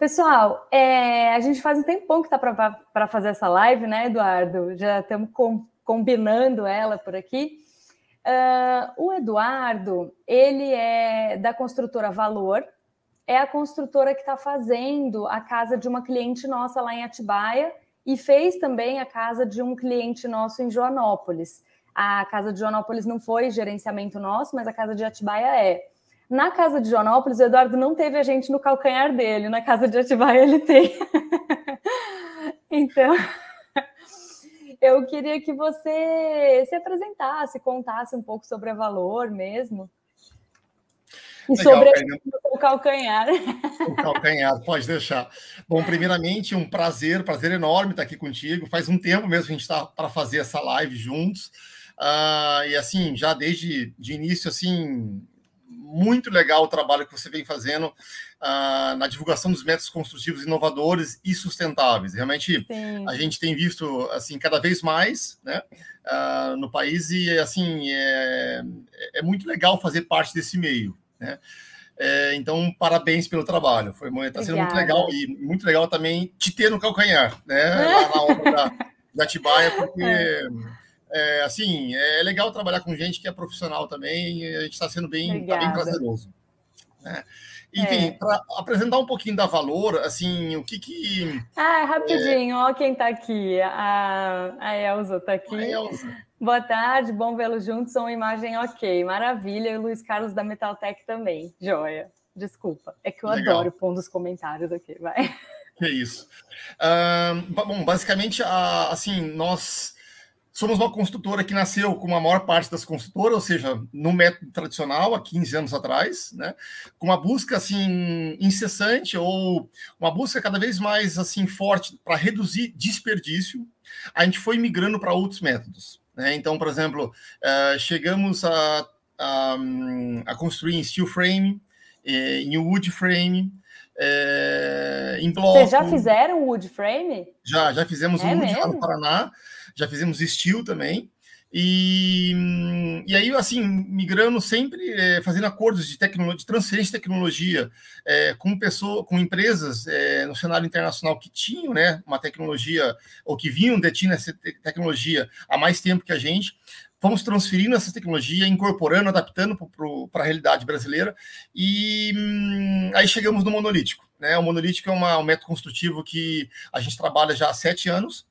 Pessoal, é, a gente faz um tempão que está para fazer essa live, né, Eduardo? Já estamos com, combinando ela por aqui. Uh, o Eduardo, ele é da construtora Valor, é a construtora que está fazendo a casa de uma cliente nossa lá em Atibaia e fez também a casa de um cliente nosso em Joanópolis. A casa de Joanópolis não foi gerenciamento nosso, mas a casa de Atibaia é. Na casa de Joanópolis, o Eduardo não teve a gente no calcanhar dele, na casa de Atibaia ele tem. então, eu queria que você se apresentasse, contasse um pouco sobre a Valor mesmo. E Legal, sobre o calcanhar. O calcanhar, pode deixar. Bom, primeiramente, um prazer, prazer enorme estar aqui contigo. Faz um tempo mesmo que a gente está para fazer essa live juntos. Uh, e assim, já desde de início, assim, muito legal o trabalho que você vem fazendo uh, na divulgação dos métodos construtivos inovadores e sustentáveis. Realmente, Sim. a gente tem visto assim cada vez mais, né, uh, no país e assim é, é muito legal fazer parte desse meio, né? É, então, parabéns pelo trabalho. Foi está sendo muito legal e muito legal também te ter no calcanhar, né? Lá na obra da, da Tibaia, porque é é, assim, é legal trabalhar com gente que é profissional também, a gente está sendo bem, tá bem prazeroso. Né? Enfim, é. para apresentar um pouquinho da valor, assim, o que que. Ah, rapidinho, é... ó quem está aqui. A, a Elza está aqui. A Elza. Boa tarde, bom vê-los juntos, uma imagem ok, maravilha. E o Luiz Carlos da Metaltech também, joia. Desculpa, é que eu Legal. adoro pôr dos comentários aqui, vai. Que isso. Uh, bom, basicamente, assim, nós Somos uma construtora que nasceu com a maior parte das construtoras, ou seja, no método tradicional, há 15 anos atrás, né? com uma busca assim incessante ou uma busca cada vez mais assim forte para reduzir desperdício. A gente foi migrando para outros métodos. Né? Então, por exemplo, uh, chegamos a, a, a, construir em steel frame, eh, em wood frame, é, em bloco. Vocês já fizeram wood frame? Já, já fizemos é wood lá no Paraná já fizemos Steel também. E, e aí, assim, migrando sempre, é, fazendo acordos de, tecnologia, de transferência de tecnologia é, com pessoas, com empresas é, no cenário internacional que tinham né, uma tecnologia, ou que vinham detindo essa tecnologia há mais tempo que a gente, fomos transferindo essa tecnologia, incorporando, adaptando para a realidade brasileira, e hum, aí chegamos no monolítico. Né? O monolítico é uma, um método construtivo que a gente trabalha já há sete anos,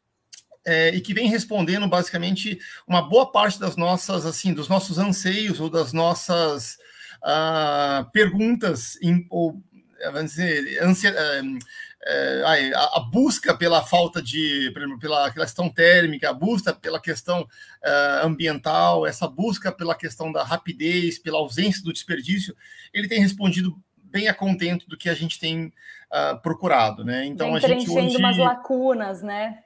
é, e que vem respondendo basicamente uma boa parte das nossas, assim, dos nossos anseios ou das nossas uh, perguntas, em, ou, vamos dizer, ansia, é, a, a, busca pela falta de, pela questão térmica, a busca pela questão uh, ambiental, essa busca pela questão da rapidez, pela ausência do desperdício, ele tem respondido bem a contento do que a gente tem uh, procurado, né? Então vem a gente hoje... umas lacunas, né?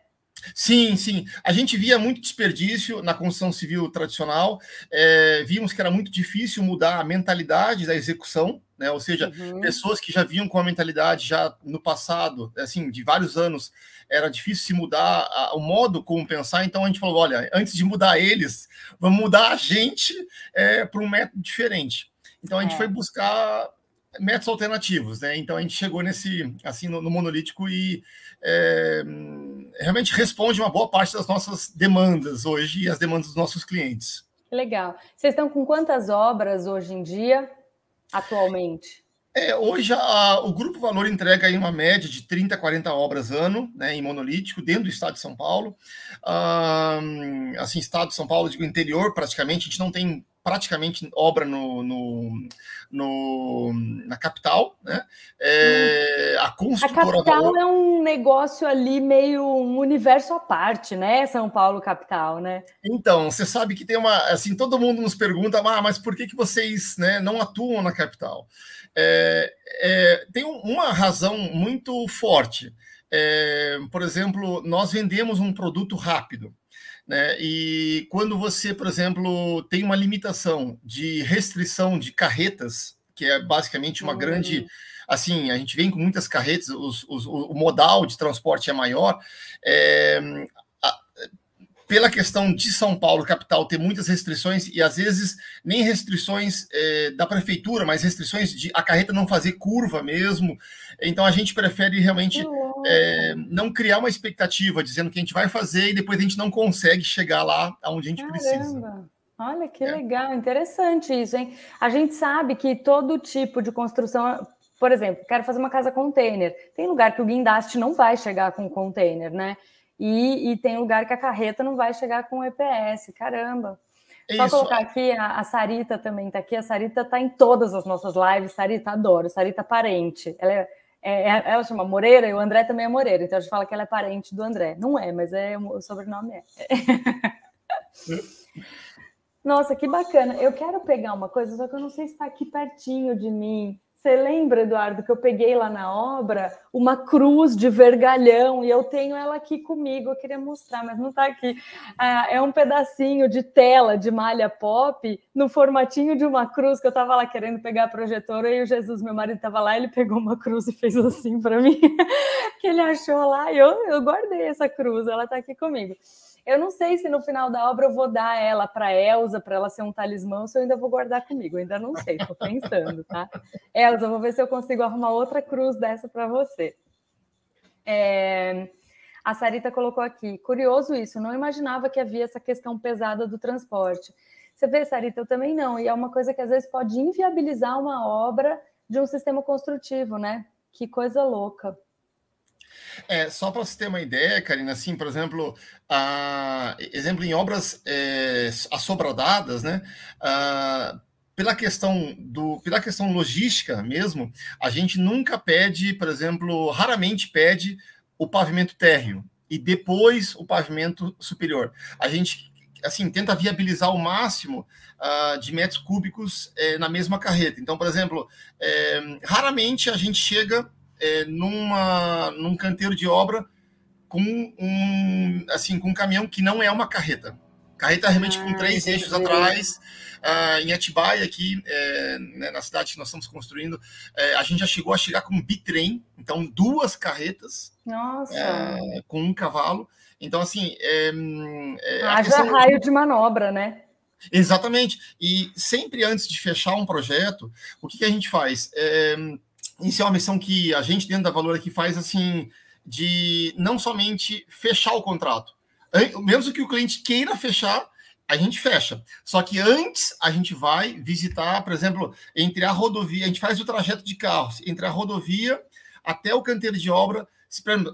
Sim, sim. A gente via muito desperdício na construção civil tradicional, é, vimos que era muito difícil mudar a mentalidade da execução, né? ou seja, uhum. pessoas que já vinham com a mentalidade já no passado, assim, de vários anos, era difícil se mudar a, o modo como pensar, então a gente falou, olha, antes de mudar eles, vamos mudar a gente é, para um método diferente. Então a gente é. foi buscar métodos alternativos, né? Então a gente chegou nesse, assim, no, no monolítico e é, realmente responde uma boa parte das nossas demandas hoje e as demandas dos nossos clientes. Legal. Vocês estão com quantas obras hoje em dia, atualmente? É, hoje a, o Grupo Valor entrega aí uma média de 30, 40 obras ano, né, em monolítico, dentro do estado de São Paulo. Um, assim, estado de São Paulo, digo interior, praticamente, a gente não tem praticamente obra no, no, no na capital, né? É, a construtora. A capital é um negócio ali meio um universo à parte, né? São Paulo capital, né? Então, você sabe que tem uma assim, todo mundo nos pergunta, ah, mas por que, que vocês né, não atuam na capital? É, é, tem uma razão muito forte. É, por exemplo, nós vendemos um produto rápido. Né? E quando você, por exemplo, tem uma limitação de restrição de carretas, que é basicamente uma uhum. grande. Assim, a gente vem com muitas carretas, os, os, o modal de transporte é maior. É, pela questão de São Paulo, capital, ter muitas restrições, e às vezes nem restrições é, da prefeitura, mas restrições de a carreta não fazer curva mesmo. Então a gente prefere realmente é, não criar uma expectativa dizendo que a gente vai fazer e depois a gente não consegue chegar lá aonde a gente Caramba. precisa. Olha que é. legal, interessante isso, hein? A gente sabe que todo tipo de construção, por exemplo, quero fazer uma casa container. Tem lugar que o guindaste não vai chegar com container, né? E, e, tem lugar que a carreta não vai chegar com EPS. Caramba! Só colocar aqui, a, a, Sarita também está aqui. A Sarita está em todas as nossas lives. Sarita, adoro. Sarita parente. Ela, é, é, é, ela chama Moreira e o André também é Moreira. Então a gente fala que ela é parente do André. Não é, mas é, o sobrenome é. Nossa, que bacana. Eu quero pegar uma coisa, só que eu não sei se está aqui pertinho de mim. Você lembra, Eduardo, que eu peguei lá na obra uma cruz de vergalhão e eu tenho ela aqui comigo. Eu queria mostrar, mas não está aqui. Ah, é um pedacinho de tela de malha pop no formatinho de uma cruz que eu estava lá querendo pegar a projetora e o Jesus, meu marido, estava lá. Ele pegou uma cruz e fez assim para mim, que ele achou lá. E eu, eu guardei essa cruz, ela está aqui comigo. Eu não sei se no final da obra eu vou dar ela para Elsa, para ela ser um talismã, se eu ainda vou guardar comigo. Eu ainda não sei, estou pensando, tá? Elsa, vou ver se eu consigo arrumar outra cruz dessa para você. É... A Sarita colocou aqui, curioso isso, não imaginava que havia essa questão pesada do transporte. Você vê, Sarita, eu também não, e é uma coisa que às vezes pode inviabilizar uma obra de um sistema construtivo, né? Que coisa louca. É, só para você ter uma ideia, Karina, assim, por exemplo, a, exemplo em obras é, assobradadas, né? A, pela questão do, pela questão logística mesmo, a gente nunca pede, por exemplo, raramente pede o pavimento térreo e depois o pavimento superior. A gente assim tenta viabilizar o máximo uh, de metros cúbicos eh, na mesma carreta. Então, por exemplo, eh, raramente a gente chega é, numa, num canteiro de obra com um, assim, com um caminhão que não é uma carreta. Carreta realmente ah, com três eixos atrás. Ah, em Atibaia, aqui é, né, na cidade que nós estamos construindo, é, a gente já chegou a chegar com bitrem, então duas carretas é, com um cavalo. Então, assim. É, é Haja questão... raio de manobra, né? Exatamente. E sempre antes de fechar um projeto, o que, que a gente faz? Isso é uma missão que a gente dentro da Valor aqui faz assim de não somente fechar o contrato, mesmo que o cliente queira fechar, a gente fecha. Só que antes a gente vai visitar, por exemplo, entre a rodovia, a gente faz o trajeto de carros entre a rodovia até o canteiro de obra.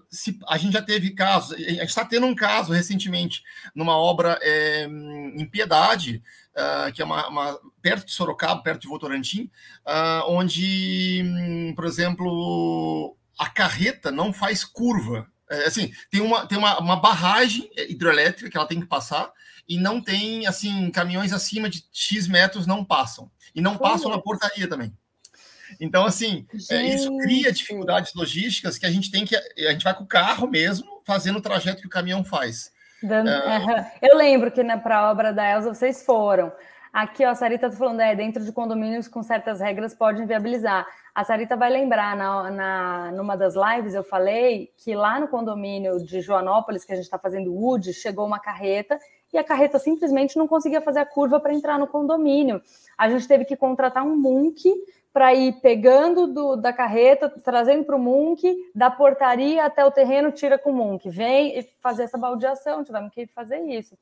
Se a gente já teve casos, a gente está tendo um caso recentemente numa obra é, em Piedade, uh, que é uma, uma, perto de Sorocaba, perto de Votorantim, uh, onde, um, por exemplo, a carreta não faz curva. É, assim, tem, uma, tem uma, uma barragem hidrelétrica que ela tem que passar e não tem, assim, caminhões acima de X metros não passam. E não passam na portaria também. Então, assim, é, isso cria dificuldades logísticas que a gente tem que. A gente vai com o carro mesmo, fazendo o trajeto que o caminhão faz. Dando, é... Eu lembro que para a obra da Elsa vocês foram. Aqui, ó, a Sarita está falando, é, dentro de condomínios com certas regras pode inviabilizar. A Sarita vai lembrar, na, na, numa das lives eu falei que lá no condomínio de Joanópolis, que a gente está fazendo Wood, chegou uma carreta e a carreta simplesmente não conseguia fazer a curva para entrar no condomínio. A gente teve que contratar um Munk para ir pegando do, da carreta, trazendo para o Munk, da portaria até o terreno, tira com o Munk. Vem e fazer essa baldeação, tivemos que fazer isso.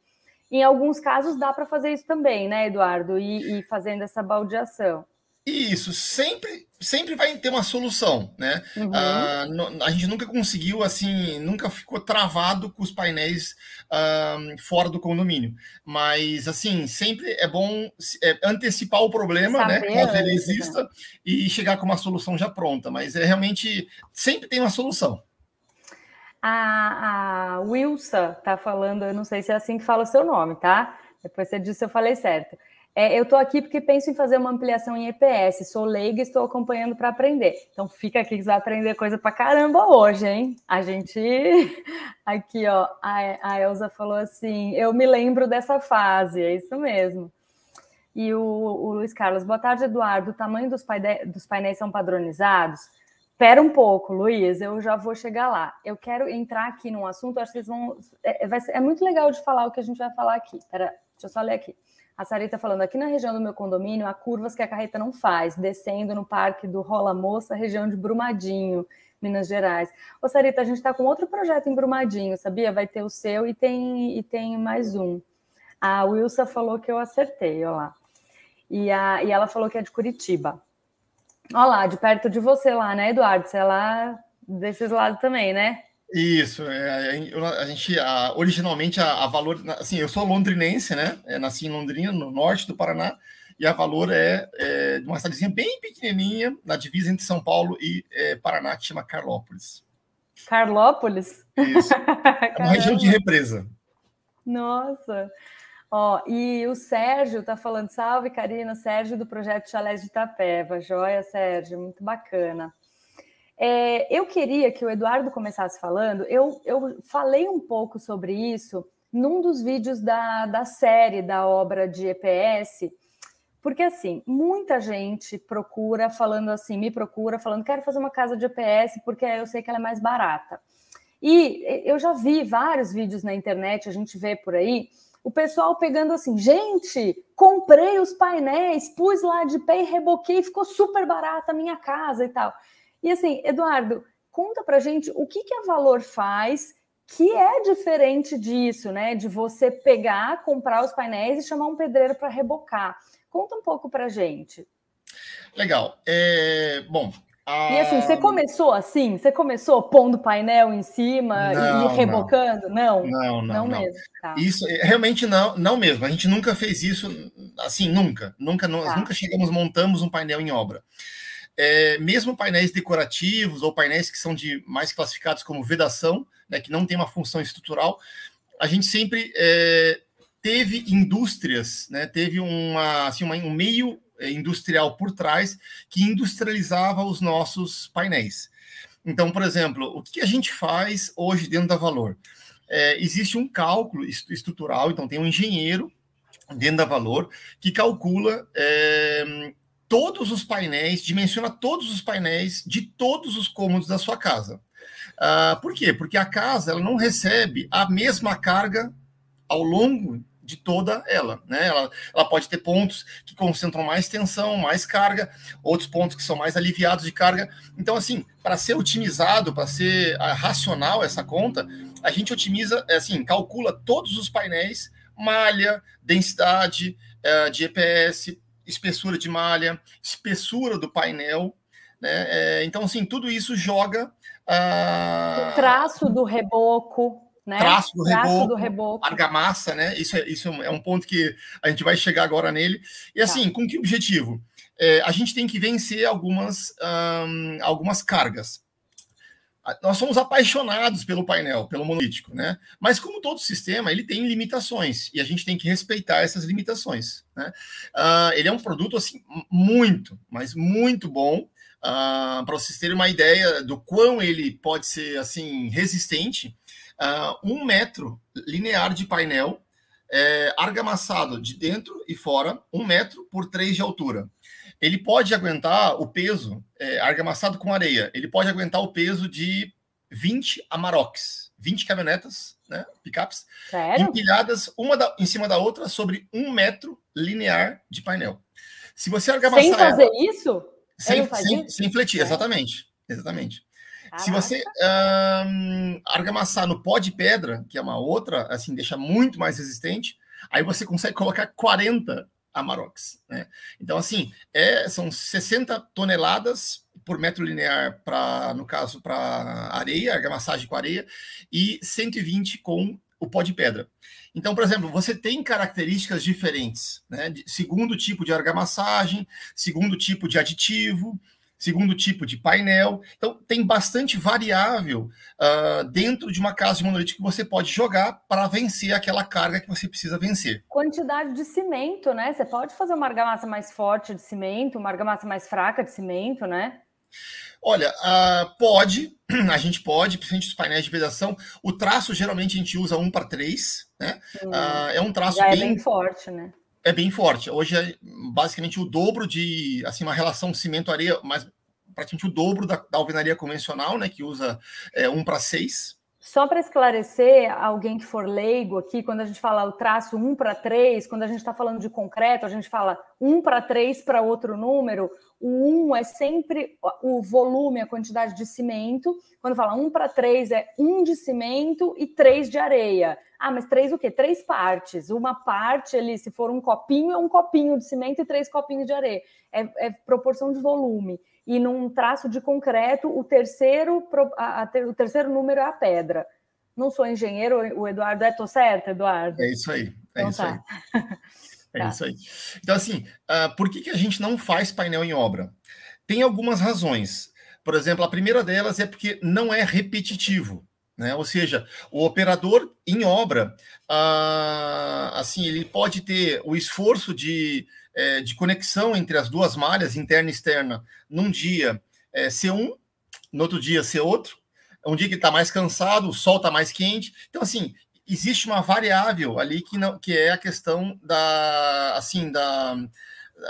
Em alguns casos dá para fazer isso também, né, Eduardo? E, e fazendo essa baldeação. Isso, sempre, sempre vai ter uma solução, né? Uhum. Uh, a gente nunca conseguiu, assim, nunca ficou travado com os painéis uh, fora do condomínio. Mas, assim, sempre é bom é, antecipar o problema, né? Saber né? Caso ele exista, né? e chegar com uma solução já pronta. Mas é realmente sempre tem uma solução. A, a Wilsa tá falando, eu não sei se é assim que fala o seu nome, tá? Depois você disse se eu falei certo. É, eu estou aqui porque penso em fazer uma ampliação em EPS. Sou leiga e estou acompanhando para aprender. Então fica aqui que você vai aprender coisa para caramba hoje, hein? A gente. Aqui, ó, a, a Elza falou assim: eu me lembro dessa fase, é isso mesmo. E o, o Luiz Carlos, boa tarde, Eduardo. O tamanho dos, paine... dos painéis são padronizados? Pera um pouco, Luiz, eu já vou chegar lá. Eu quero entrar aqui num assunto, acho que vocês vão. É, vai ser, é muito legal de falar o que a gente vai falar aqui. Pera, deixa eu só ler aqui. A Sarita falando, aqui na região do meu condomínio, há curvas que a carreta não faz, descendo no parque do Rola Moça, região de Brumadinho, Minas Gerais. Ô, Sarita, a gente está com outro projeto em Brumadinho, sabia? Vai ter o seu e tem, e tem mais um. A Wilsa falou que eu acertei, olha lá. E, a, e ela falou que é de Curitiba. Olha lá, de perto de você lá, né, Eduardo? Você é lá desses lados também, né? Isso, é, a gente a, originalmente a, a, Valor, assim, eu sou londrinense, né? É, nasci em Londrina, no norte do Paraná, e a Valor é, é de uma cidadezinha bem pequenininha, na divisa entre São Paulo e é, Paraná, que chama Carlópolis. Carlópolis? Isso. É uma região de represa. Nossa! Ó, e o Sérgio tá falando, salve, Karina, Sérgio do Projeto Chalés de Itapeva. Joia, Sérgio, muito bacana. É, eu queria que o Eduardo começasse falando, eu, eu falei um pouco sobre isso num dos vídeos da, da série da obra de EPS, porque assim, muita gente procura falando assim, me procura falando, quero fazer uma casa de EPS porque eu sei que ela é mais barata. E eu já vi vários vídeos na internet, a gente vê por aí, o pessoal pegando assim, gente, comprei os painéis, pus lá de pé e reboquei, ficou super barata a minha casa e tal. E assim, Eduardo, conta pra gente o que, que a Valor faz que é diferente disso, né? De você pegar, comprar os painéis e chamar um pedreiro para rebocar. Conta um pouco pra gente. Legal. É, bom, e assim, você começou assim? Você começou pondo painel em cima não, e rebocando? Não, não, não, não, não. mesmo. Tá. Isso é, realmente não, não mesmo. A gente nunca fez isso, assim, nunca, nunca, tá. nunca chegamos, montamos um painel em obra. É, mesmo painéis decorativos ou painéis que são de mais classificados como vedação, né, que não tem uma função estrutural, a gente sempre é, teve indústrias, né, teve uma, assim, uma, um meio é, industrial por trás que industrializava os nossos painéis. Então, por exemplo, o que a gente faz hoje dentro da Valor? É, existe um cálculo estrutural, então tem um engenheiro dentro da Valor que calcula é, todos os painéis, dimensiona todos os painéis de todos os cômodos da sua casa. Uh, por quê? Porque a casa ela não recebe a mesma carga ao longo de toda ela, né? Ela, ela pode ter pontos que concentram mais tensão, mais carga, outros pontos que são mais aliviados de carga. Então, assim, para ser otimizado, para ser uh, racional essa conta, a gente otimiza, é assim, calcula todos os painéis, malha, densidade uh, de EPS, espessura de malha, espessura do painel, né? É, então, assim, tudo isso joga. Uh... O traço do reboco né? Traço do Traço reboco, do reboco, argamassa, né? Isso é, isso é um ponto que a gente vai chegar agora nele. E assim, tá. com que objetivo? É, a gente tem que vencer algumas, um, algumas cargas. Nós somos apaixonados pelo painel, pelo monolítico, né? Mas como todo sistema, ele tem limitações e a gente tem que respeitar essas limitações. Né? Uh, ele é um produto assim muito, mas muito bom. Uh, Para vocês terem uma ideia do quão ele pode ser assim resistente, uh, um metro linear de painel é, argamassado de dentro e fora, um metro por três de altura. Ele pode aguentar o peso, é, argamassado com areia, ele pode aguentar o peso de 20 Amarocks, 20 caminhonetas, né, picapes, empilhadas uma da, em cima da outra sobre um metro linear de painel. Se você argamassar... Sem fazer ela, isso? Sem, sem, sem fletir, é. exatamente. Exatamente. Caraca. Se você um, argamassar no pó de pedra, que é uma outra, assim, deixa muito mais resistente, aí você consegue colocar 40 Amarox. Né? Então, assim, é, são 60 toneladas por metro linear, para no caso, para areia, argamassagem com areia, e 120 com o pó de pedra. Então, por exemplo, você tem características diferentes, né? Segundo tipo de argamassagem, segundo tipo de aditivo, segundo tipo de painel. Então, tem bastante variável uh, dentro de uma casa de monolítico que você pode jogar para vencer aquela carga que você precisa vencer. Quantidade de cimento, né? Você pode fazer uma argamassa mais forte de cimento, uma argamassa mais fraca de cimento, né? Olha, uh, pode, a gente pode, principalmente os painéis de vedação. O traço, geralmente, a gente usa um para três, né? Hum, uh, é um traço bem, é bem forte, né? É bem forte. Hoje é basicamente o dobro de assim uma relação cimento-areia, mas praticamente o dobro da, da alvenaria convencional, né, que usa é, 1 para 6. Só para esclarecer, alguém que for leigo aqui, quando a gente fala o traço 1 para 3, quando a gente está falando de concreto, a gente fala 1 para 3 para outro número. O 1 é sempre o volume, a quantidade de cimento. Quando fala 1 para 3, é 1 de cimento e 3 de areia. Ah, mas 3 o quê? Três partes. Uma parte ali, se for um copinho, é um copinho de cimento e três copinhos de areia. É, é proporção de volume e num traço de concreto, o terceiro, a, a, o terceiro número é a pedra. Não sou engenheiro, o Eduardo é, tô certo, Eduardo? É isso aí, é então, isso tá. aí. É tá. isso aí. Então, assim, uh, por que, que a gente não faz painel em obra? Tem algumas razões. Por exemplo, a primeira delas é porque não é repetitivo. Né? Ou seja, o operador em obra, uh, assim, ele pode ter o esforço de é, de conexão entre as duas malhas, interna e externa, num dia é, ser um, no outro dia ser outro, um dia que está mais cansado, o sol está mais quente. Então, assim, existe uma variável ali que, não, que é a questão da, assim, da,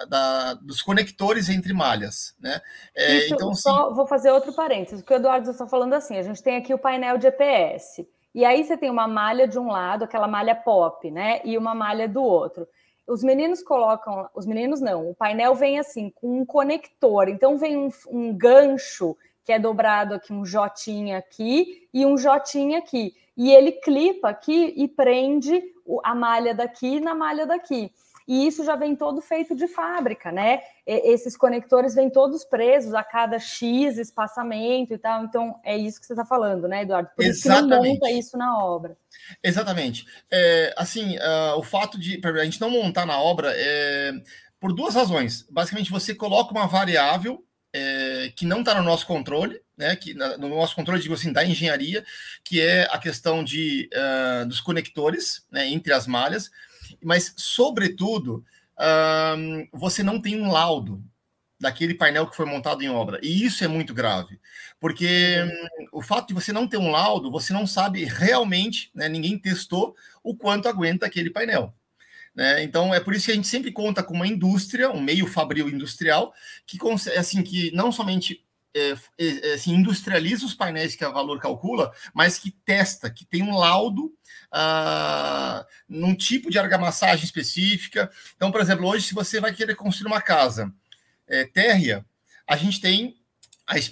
da, dos conectores entre malhas, né? É, Isso, então, só vou fazer outro parênteses. O que o Eduardo está falando assim, a gente tem aqui o painel de EPS. E aí você tem uma malha de um lado, aquela malha pop, né? E uma malha do outro. Os meninos colocam, os meninos não, o painel vem assim, com um conector, então vem um, um gancho que é dobrado aqui, um jotinha aqui e um jotinha aqui. E ele clipa aqui e prende a malha daqui na malha daqui e isso já vem todo feito de fábrica, né? E, esses conectores vêm todos presos a cada X espaçamento e tal. Então, é isso que você está falando, né, Eduardo? Por Exatamente. isso que não monta isso na obra. Exatamente. É, assim, uh, o fato de a gente não montar na obra é por duas razões. Basicamente, você coloca uma variável é, que não está no nosso controle, né, que no nosso controle, digo assim, da engenharia, que é a questão de, uh, dos conectores né, entre as malhas mas, sobretudo, um, você não tem um laudo daquele painel que foi montado em obra. E isso é muito grave, porque um, o fato de você não ter um laudo, você não sabe realmente, né, ninguém testou o quanto aguenta aquele painel. Né? Então é por isso que a gente sempre conta com uma indústria, um meio fabril industrial, que assim que não somente é, é, assim, industrializa os painéis que a Valor calcula, mas que testa, que tem um laudo ah, num tipo de argamassagem específica. Então, por exemplo, hoje, se você vai querer construir uma casa é, térrea, a gente tem,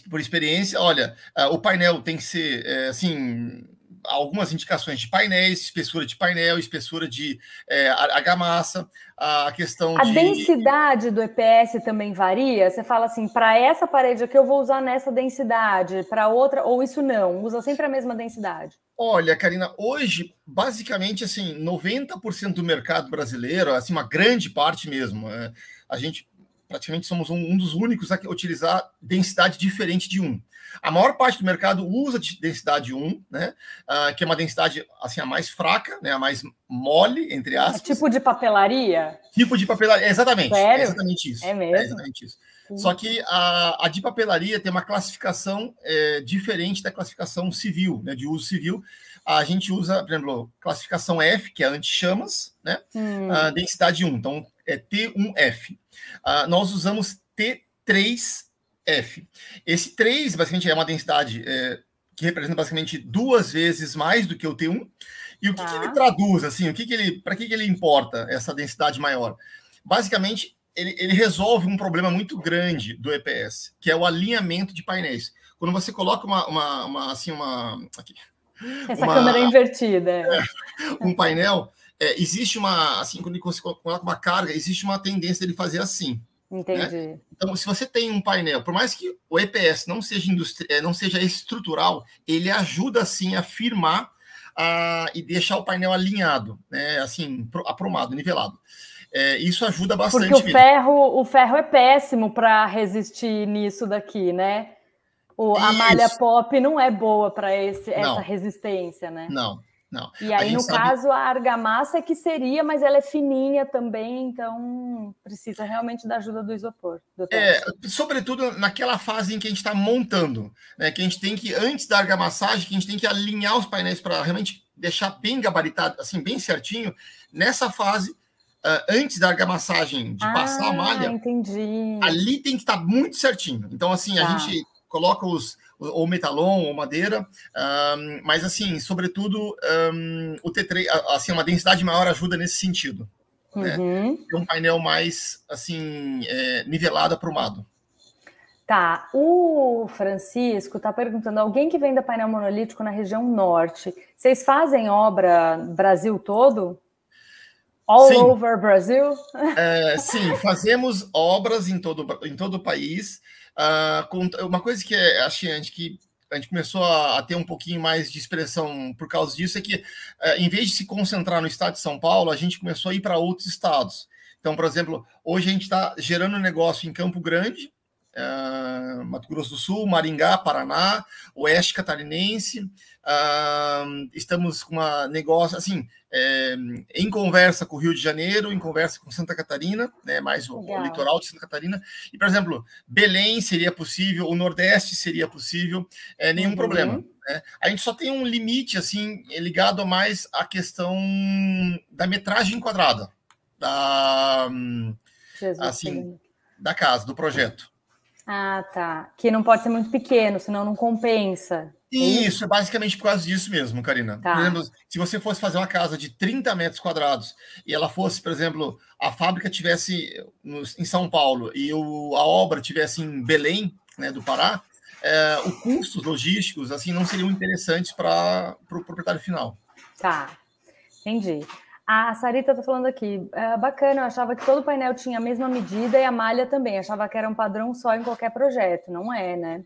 por experiência, olha, ah, o painel tem que ser, é, assim, algumas indicações de painéis, espessura de painel, espessura de é, argamassa, a questão a de... densidade do EPS também varia? Você fala assim, para essa parede aqui eu vou usar nessa densidade, para outra, ou isso não? Usa sempre a mesma densidade? Olha, Karina, hoje, basicamente, assim, 90% do mercado brasileiro, assim, uma grande parte mesmo, é, a gente praticamente somos um, um, dos únicos a utilizar densidade diferente de 1. A maior parte do mercado usa de densidade 1, né? Uh, que é uma densidade assim a mais fraca, né? A mais mole, entre é aspas. É tipo de papelaria? Tipo de papelaria, exatamente. Sério? É exatamente isso. É mesmo? É exatamente isso. Só que a, a de papelaria tem uma classificação é, diferente da classificação civil, né? De uso civil. A gente usa, por exemplo, classificação F, que é anti-chamas, né? Hum. Uh, densidade 1. Então, é T1F. Uh, ah, nós usamos T3 F. Esse 3, basicamente, é uma densidade é, que representa basicamente duas vezes mais do que o T1. E o que, tá. que ele traduz, assim, o que, que ele, para que, que ele importa essa densidade maior? Basicamente, ele, ele resolve um problema muito grande do EPS, que é o alinhamento de painéis. Quando você coloca uma, uma, uma assim, uma aqui, essa uma, câmera invertida. É, um painel, é, existe uma, assim, quando você coloca uma carga, existe uma tendência de fazer assim. Né? Entendi. Né? Então, se você tem um painel, por mais que o EPS não seja, industri... É, não seja estrutural, ele ajuda sim a firmar a... e deixar o painel alinhado, né? assim, aprumado, nivelado. É, isso ajuda bastante. Porque o ferro, o ferro é péssimo para resistir nisso daqui, né? O, a malha pop não é boa para essa resistência, né? Não, não. E aí, no sabe... caso, a argamassa é que seria, mas ela é fininha também, então precisa realmente da ajuda do isopor. É, sobretudo naquela fase em que a gente está montando, né? Que a gente tem que, antes da argamassagem, que a gente tem que alinhar os painéis para realmente deixar bem gabaritado, assim, bem certinho. Nessa fase, uh, antes da argamassagem, de ah, passar a malha, entendi. ali tem que estar tá muito certinho. Então, assim, tá. a gente coloca os ou metalon ou madeira, um, mas assim, sobretudo um, o T3, assim, uma densidade maior ajuda nesse sentido. Né? Uhum. Né? um painel mais assim é, nivelado, aprumado. Tá, o Francisco está perguntando: alguém que venda painel monolítico na região norte, vocês fazem obra Brasil todo? All sim. over Brasil? É, sim, fazemos obras em todo, em todo o país. Com, uma coisa que é, acho que a gente começou a, a, ter um pouquinho mais de expressão por causa disso é que, uh, em vez de se concentrar no estado de São Paulo, a gente começou a ir para outros estados. Então, por exemplo, hoje a gente está gerando negócio em Campo Grande, uh, Mato Grosso do Sul, Maringá, Paraná, Oeste Catarinense. Uh, estamos com uma negócio assim é, em conversa com o Rio de Janeiro, em conversa com Santa Catarina, né, mais o, o, litoral de Santa Catarina. E, por exemplo, Belém seria possível, o Nordeste seria possível, é, nenhum uhum. problema. Né? A gente só tem um limite assim ligado a mais à questão da metragem quadrada da Jesus assim da casa, do projeto. Ah, tá. Que não pode ser muito pequeno, senão não compensa. É isso, é basicamente por causa disso mesmo, Karina. Tá. Por exemplo, se você fosse fazer uma casa de 30 metros quadrados e ela fosse, por exemplo, a fábrica tivesse no, em São Paulo e o, a obra tivesse em Belém, né, do Pará, é, os custos logísticos assim não seriam interessantes para o pro proprietário final. Tá, entendi. A Sarita está falando aqui, é bacana, eu achava que todo painel tinha a mesma medida e a malha também, achava que era um padrão só em qualquer projeto, não é, né?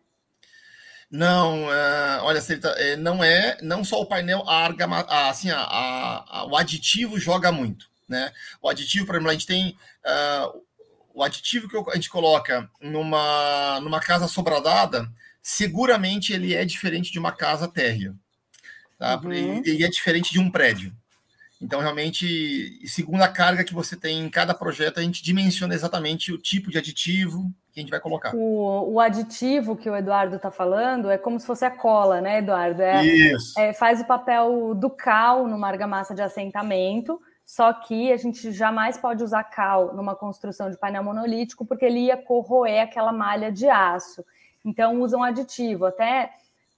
Não, uh, olha, Sarita, é, não é, não só o painel, a argama, a, assim, a, a, o aditivo joga muito, né? O aditivo, por exemplo, a gente tem uh, o aditivo que a gente coloca numa, numa casa sobradada, seguramente ele é diferente de uma casa térrea, tá? Uhum. Ele é diferente de um prédio. Então, realmente, segundo a carga que você tem em cada projeto, a gente dimensiona exatamente o tipo de aditivo que a gente vai colocar. O, o aditivo que o Eduardo está falando é como se fosse a cola, né, Eduardo? É, Isso. É, faz o papel do cal numa argamassa de assentamento, só que a gente jamais pode usar cal numa construção de painel monolítico, porque ele ia corroer aquela malha de aço. Então, usam aditivo. Até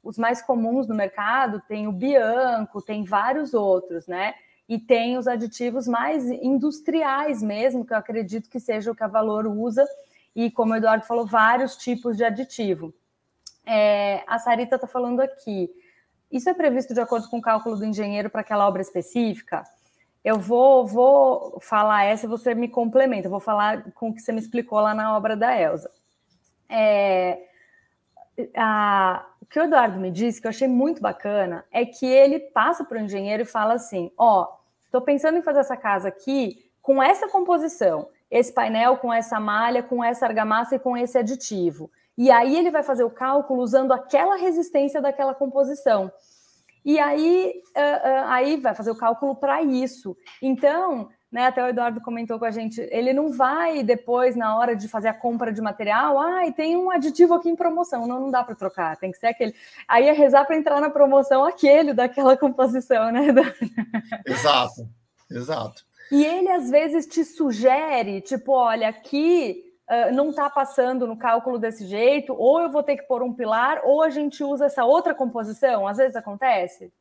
os mais comuns no mercado tem o Bianco, tem vários outros, né? E tem os aditivos mais industriais mesmo, que eu acredito que seja o que a Valor usa, e como o Eduardo falou, vários tipos de aditivo. É, a Sarita está falando aqui, isso é previsto de acordo com o cálculo do engenheiro para aquela obra específica? Eu vou, vou falar essa e você me complementa, eu vou falar com o que você me explicou lá na obra da Elsa. É, a, o que o Eduardo me disse, que eu achei muito bacana, é que ele passa para o engenheiro e fala assim: ó, Estou pensando em fazer essa casa aqui com essa composição, esse painel com essa malha, com essa argamassa e com esse aditivo. E aí ele vai fazer o cálculo usando aquela resistência daquela composição. E aí, uh, uh, aí vai fazer o cálculo para isso. Então, né, até o Eduardo comentou com a gente, ele não vai depois, na hora de fazer a compra de material, ah, e tem um aditivo aqui em promoção. Não, não dá para trocar, tem que ser aquele. Aí é rezar para entrar na promoção aquele daquela composição, né? Exato, exato. E ele às vezes te sugere, tipo, olha, aqui uh, não está passando no cálculo desse jeito, ou eu vou ter que pôr um pilar, ou a gente usa essa outra composição. Às vezes acontece.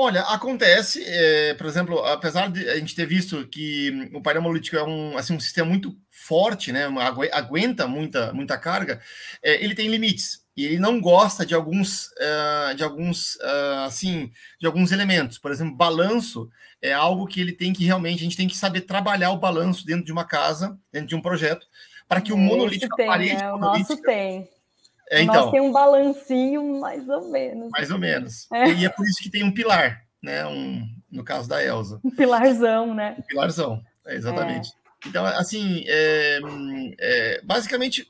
Olha, acontece, é, por exemplo, apesar de a gente ter visto que o painel monolítico é um, assim, um sistema muito forte, né, aguenta muita, muita carga, é, ele tem limites e ele não gosta de alguns, uh, de alguns, uh, assim, de alguns elementos. Por exemplo, balanço é algo que ele tem que realmente a gente tem que saber trabalhar o balanço dentro de uma casa, dentro de um projeto, para que o monolítico, tem, a parede né? O nosso tem. É, então, Nós tem um balancinho mais ou menos. Mais ou menos. É. E é por isso que tem um pilar, né? Um, no caso da Elsa. Um pilarzão, né? Um pilarzão, é, exatamente. É. Então, assim, é, é, basicamente,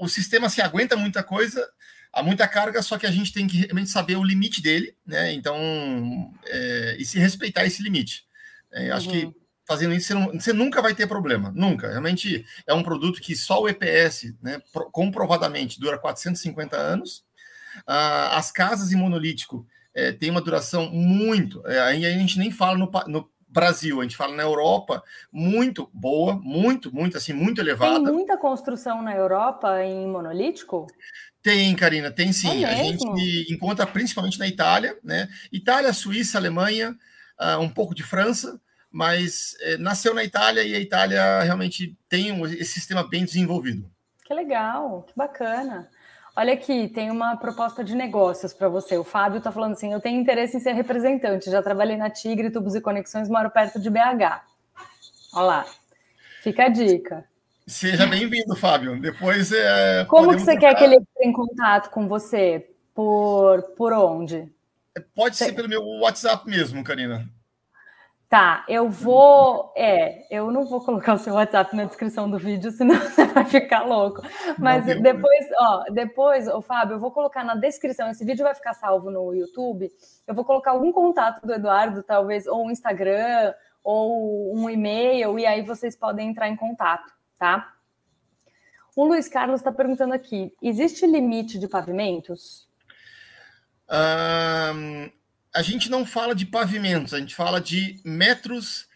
o sistema se aguenta muita coisa, há muita carga, só que a gente tem que realmente saber o limite dele, né? Então, e se respeitar esse limite. Acho que uhum fazendo isso, você, não, você, nunca vai ter problema, nunca. Realmente é um produto que só o EPS, né, comprovadamente, dura 450 anos. Ah, as casas em monolítico é, têm uma duração muito. É, aí a gente nem fala no, no Brasil, a gente fala na Europa, muito boa, muito, muito, assim, muito elevada. Tem muita construção na Europa em monolítico? Tem, Karina, tem sim. É a gente encontra principalmente na Itália, né? Itália, Suíça, Alemanha, uh, um pouco de França, mas eh, nasceu na Itália e a Itália realmente tem um, esse sistema bem desenvolvido. Que legal, que bacana. Olha aqui, tem uma proposta de negócios para você. O Fábio está falando assim: eu tenho interesse em ser representante. Já trabalhei na Tigre, Tubos e Conexões, moro perto de BH. Olha lá, fica a dica. Seja bem-vindo, Fábio. Depois. É, Como que você quer que ele entre em contato com você? Por, por onde? Pode você... ser pelo meu WhatsApp mesmo, Karina. Tá, eu vou. É, eu não vou colocar o seu WhatsApp na descrição do vídeo, senão você vai ficar louco. Mas não, depois, ó, depois, ô, Fábio, eu vou colocar na descrição. Esse vídeo vai ficar salvo no YouTube. Eu vou colocar algum contato do Eduardo, talvez, ou um Instagram, ou um e-mail, e aí vocês podem entrar em contato, tá? O Luiz Carlos está perguntando aqui: existe limite de pavimentos? Um, a gente não fala de pavimentos, a gente fala de metros.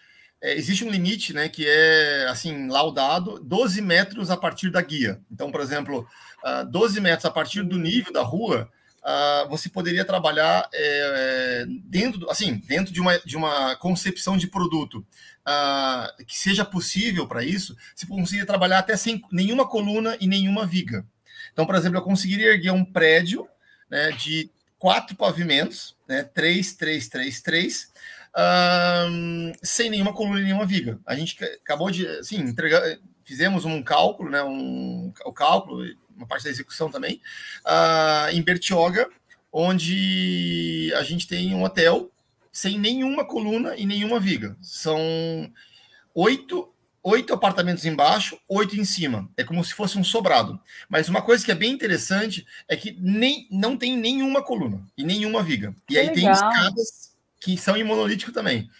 É, existe um limite, né, que é assim laudado, 12 metros a partir da guia. Então, por exemplo, uh, ah, 12 metros a partir do nível da rua, uh, você poderia trabalhar é, dentro, assim, dentro de uma, de uma concepção de produto uh, que seja possível para isso. Se conseguir trabalhar até sem nenhuma coluna e nenhuma viga. Então, por exemplo, eu conseguiria erguer um prédio né, de quatro pavimentos, né, três, três, três, três, um, sem nenhuma coluna e nenhuma viga. A gente acabou de, assim, entregar, fizemos um cálculo, né, um, o cálculo, uma parte da execução também, uh, em Bertioga, onde a gente tem um hotel sem nenhuma coluna e nenhuma viga. São oito oito apartamentos embaixo, oito em cima. É como se fosse um sobrado. Mas uma coisa que é bem interessante é que nem, não tem nenhuma coluna e nenhuma viga. E que aí legal. tem escadas que são em monolítico também.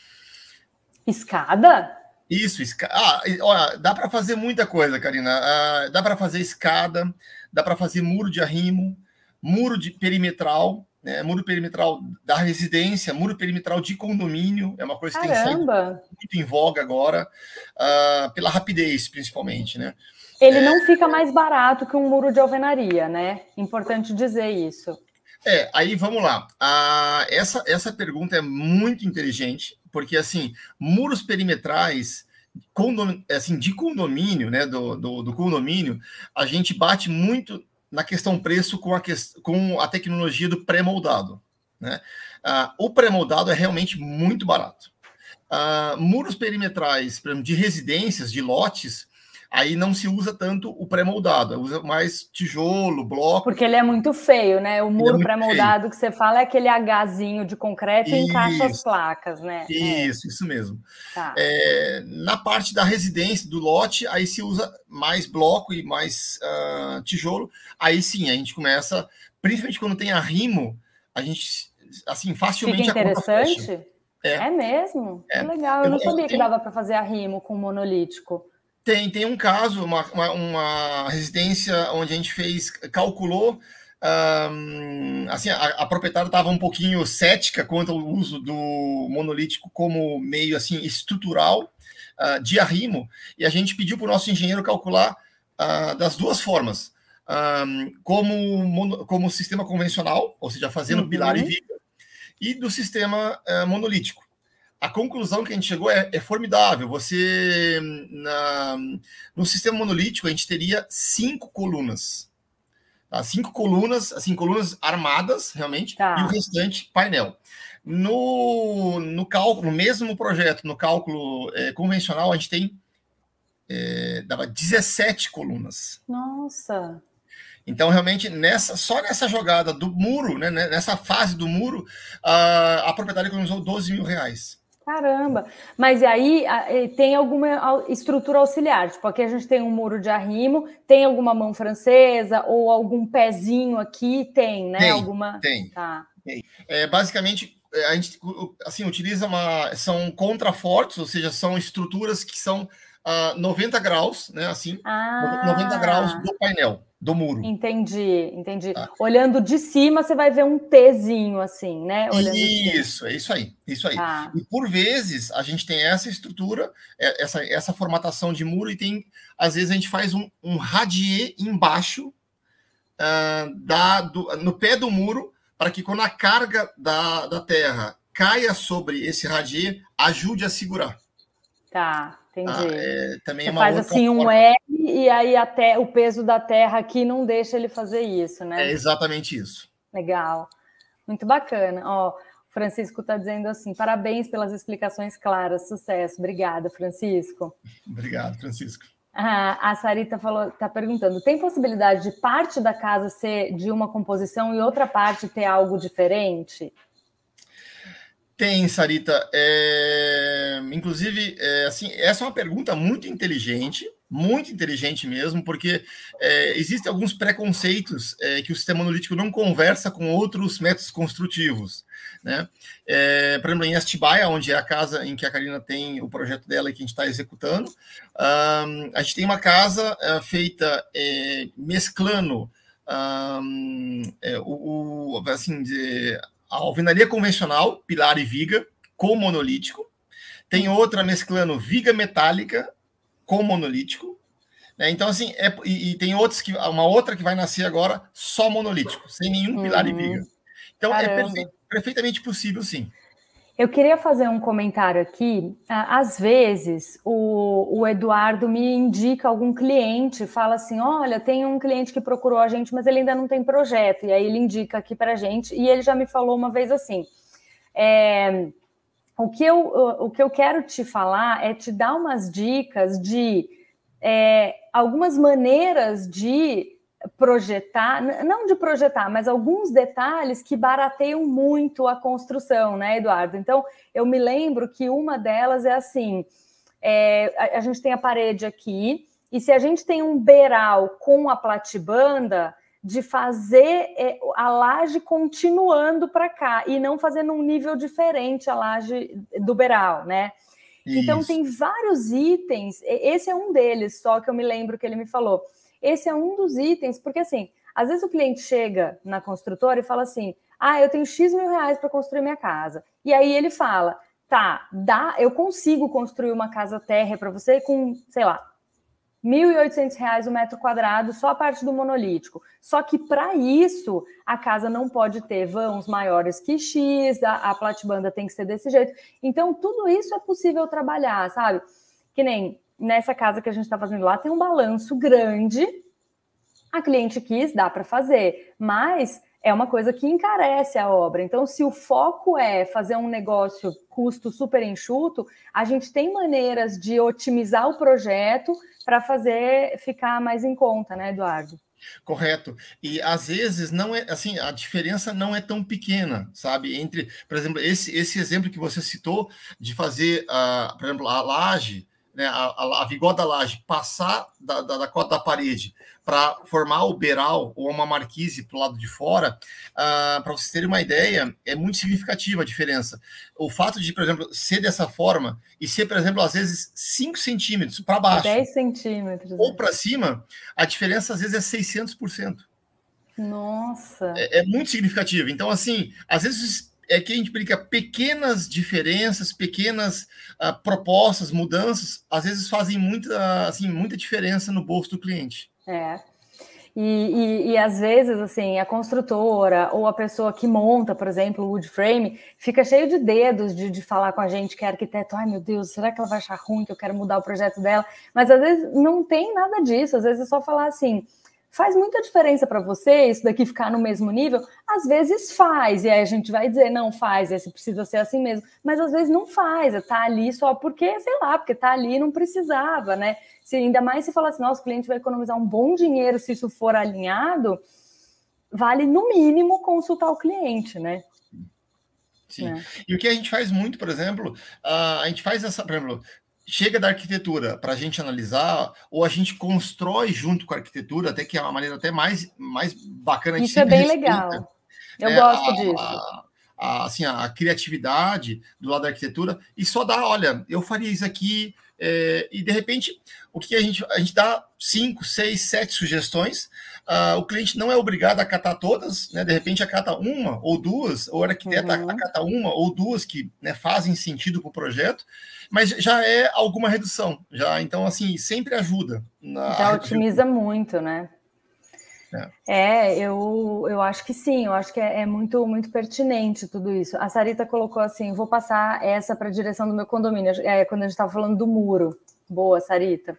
Escada? Isso, escada. Ah, olha, dá para fazer muita coisa, Karina. Ah, dá para fazer escada, dá para fazer muro de arrimo, muro de perimetral, né, muro perimetral da residência, muro perimetral de condomínio, é uma coisa que Caramba. tem sido muito em voga agora, uh, pela rapidez, principalmente, né? Ele é, não fica mais barato que um muro de alvenaria, né? Importante dizer isso. É, aí vamos lá. Uh, essa, essa pergunta é muito inteligente, porque assim, muros perimetrais condom, assim, de condomínio, né? Do, do, do condomínio, a gente bate muito na questão preço com a, com a tecnologia do pré-moldado. Né? Uh, o pré-moldado é realmente muito barato. Uh, muros perimetrais de residências, de lotes, aí não se usa tanto o pré-moldado, usa mais tijolo, bloco. Porque ele é muito feio, né? O muro é pré-moldado que você fala é aquele Hzinho de concreto e encaixa as placas, né? É. Isso, é. isso mesmo. Tá. É, na parte da residência, do lote, aí se usa mais bloco e mais uh, tijolo. Aí sim, a gente começa, principalmente quando tem arrimo, a gente, assim, facilmente... Fica interessante? É. é mesmo? É. Que legal, eu, eu não sabia eu que dava para fazer arrimo com monolítico. Tem, tem um caso, uma, uma, uma residência onde a gente fez, calculou, um, assim, a, a proprietária estava um pouquinho cética quanto ao uso do monolítico como meio assim estrutural uh, de arrimo, e a gente pediu para o nosso engenheiro calcular uh, das duas formas, um, como, como sistema convencional, ou seja, fazendo uhum. pilar e viga, e do sistema uh, monolítico a conclusão que a gente chegou é, é formidável. Você, na, no sistema monolítico, a gente teria cinco colunas. Tá? Cinco colunas, assim, colunas armadas, realmente, tá. e o restante painel. No, no cálculo, no mesmo projeto, no cálculo é, convencional, a gente tem é, dava 17 colunas. Nossa! Então, realmente, nessa, só nessa jogada do muro, né, nessa fase do muro, a, a proprietária economizou 12 mil reais. Caramba! Mas aí tem alguma estrutura auxiliar? Tipo, aqui a gente tem um muro de arrimo, tem alguma mão francesa ou algum pezinho aqui? Tem, né? Tem, alguma... tem. Tá. tem. É, basicamente, a gente assim, utiliza uma. São contrafortes, ou seja, são estruturas que são uh, 90 graus, né? Assim, ah. 90 graus do painel, do muro. Entendi, entendi. Tá. Olhando de cima, você vai ver um Tzinho assim, né? Olhando isso, é isso aí, isso aí. Ah. E por vezes a gente tem essa estrutura, é, essa, essa formatação de muro, e tem, às vezes, a gente faz um, um radier embaixo uh, da, do, no pé do muro, para que quando a carga da, da terra caia sobre esse radier, ajude a segurar. Tá, entendi. Ah, é, também Você é faz assim forma. um L e aí até o peso da terra aqui não deixa ele fazer isso, né? É exatamente isso. Legal. Muito bacana. Ó, o Francisco está dizendo assim: parabéns pelas explicações claras, sucesso. Obrigada, Francisco. Obrigado, Francisco. Ah, a Sarita falou, está perguntando: tem possibilidade de parte da casa ser de uma composição e outra parte ter algo diferente? Tem, Sarita. É... Inclusive, é, assim, essa é uma pergunta muito inteligente, muito inteligente mesmo, porque é, existem alguns preconceitos é, que o sistema analítico não conversa com outros métodos construtivos. Né? É, por exemplo, em Atibaia, onde é a casa em que a Karina tem o projeto dela e que a gente está executando, um, a gente tem uma casa uh, feita é, mesclando um, é, o, o, assim, de, a alvenaria convencional, pilar e viga, com monolítico. Tem outra mesclando viga metálica com monolítico. Né? Então, assim, é, e, e, tem outros que, uma outra que vai nascer agora só monolítico, sem nenhum pilar e viga. Então, é Caramba. é perfe perfeitamente possível, sim. Eu queria fazer um comentário aqui. Às vezes, o, o, Eduardo me indica algum cliente, fala assim: olha, tem um cliente que procurou a gente, mas ele ainda não tem projeto. E aí ele indica aqui para a gente. E ele já me falou uma vez assim: é, o, que eu, o que eu quero te falar é te dar umas dicas de é, algumas maneiras de projetar, não de projetar, mas alguns detalhes que barateiam muito a construção, né, Eduardo? Então, eu me lembro que uma delas é assim: é, a, a, gente tem a parede aqui, e se a gente tem um beiral com a platibanda, de fazer é, a laje continuando para cá e não fazendo um nível diferente a laje do beiral, né? Isso. Então tem vários itens, esse é um deles, só que eu me lembro que ele me falou esse é um dos itens, porque assim, às vezes o cliente chega na construtora e fala assim: ah, eu tenho X mil reais para construir minha casa. E aí ele fala: tá, dá, eu consigo construir uma casa terra para você com, sei lá, R$ 1.800 o metro quadrado, só a parte do monolítico. Só que para isso, a casa não pode ter vãos maiores que X, a, a platibanda tem que ser desse jeito. Então, tudo isso é possível trabalhar, sabe? Que nem nessa casa que a gente está fazendo lá, tem um balanço grande. A cliente quis, dá para fazer, mas é uma coisa que encarece a obra. Então, se o foco é fazer um negócio custo super enxuto, a gente tem maneiras de otimizar o projeto para fazer ficar mais em conta, né, Eduardo? Correto. E às vezes não é assim, a diferença não é tão pequena, sabe? Entre, por exemplo, esse, esse exemplo que você citou de fazer, uh, por exemplo, a laje né, a, a, a vigor da laje passar da, da, da cota da parede para formar o beiral ou uma marquise para o lado de fora, uh, para vocês terem uma ideia, é muito significativa a diferença. O fato de, por exemplo, ser dessa forma e ser, por exemplo, às vezes 5 centímetros para baixo 10 centímetros ou né? para cima, a diferença às vezes é 600%. Nossa! É, é muito significativo. Então, assim, às vezes é que a gente implica pequenas diferenças, pequenas uh, propostas, mudanças, às vezes fazem muita, assim, muita diferença no bolso do cliente. É. E, e, e, às vezes, assim, a construtora ou a pessoa que monta, por exemplo, o wood frame, fica cheio de dedos de, de falar com a gente que é arquiteto. Ai, meu Deus, será que ela vai achar ruim que eu quero mudar o projeto dela? Mas às vezes não tem nada disso. Às vezes é só falar assim: Faz muita diferença para você isso daqui ficar no mesmo nível? Às vezes faz, e aí a gente vai dizer, não faz, esse precisa ser assim mesmo, mas às vezes não faz, está ali só porque, sei lá, porque está ali e não precisava, né? Se ainda mais se falar assim, nosso cliente vai economizar um bom dinheiro se isso for alinhado, vale no mínimo consultar o cliente, né? Sim. É. E o que a gente faz muito, por exemplo, a gente faz essa, por exemplo, chega da arquitetura para a gente analisar, ou a gente constrói junto com a arquitetura, até que é uma maneira até mais, mais bacana de Isso é bem legal. Eu é, gosto a, disso. A, a, assim, a criatividade do lado da arquitetura e só dá, olha, eu faria isso aqui, é, e de repente, o que a gente, a gente dá cinco, seis, sete sugestões, uh, o cliente não é obrigado a catar todas, né? De repente acata uma ou duas, ou o arquiteto uhum. acata uma ou duas que né, fazem sentido para o projeto, mas já é alguma redução, já então assim sempre ajuda. Na, já otimiza muito, né? É. é, eu, eu acho que sim, eu acho que é, é, muito muito pertinente tudo isso. A Sarita colocou assim: vou passar essa para a direção do meu condomínio, é, quando a gente estava falando do muro. Boa, Sarita.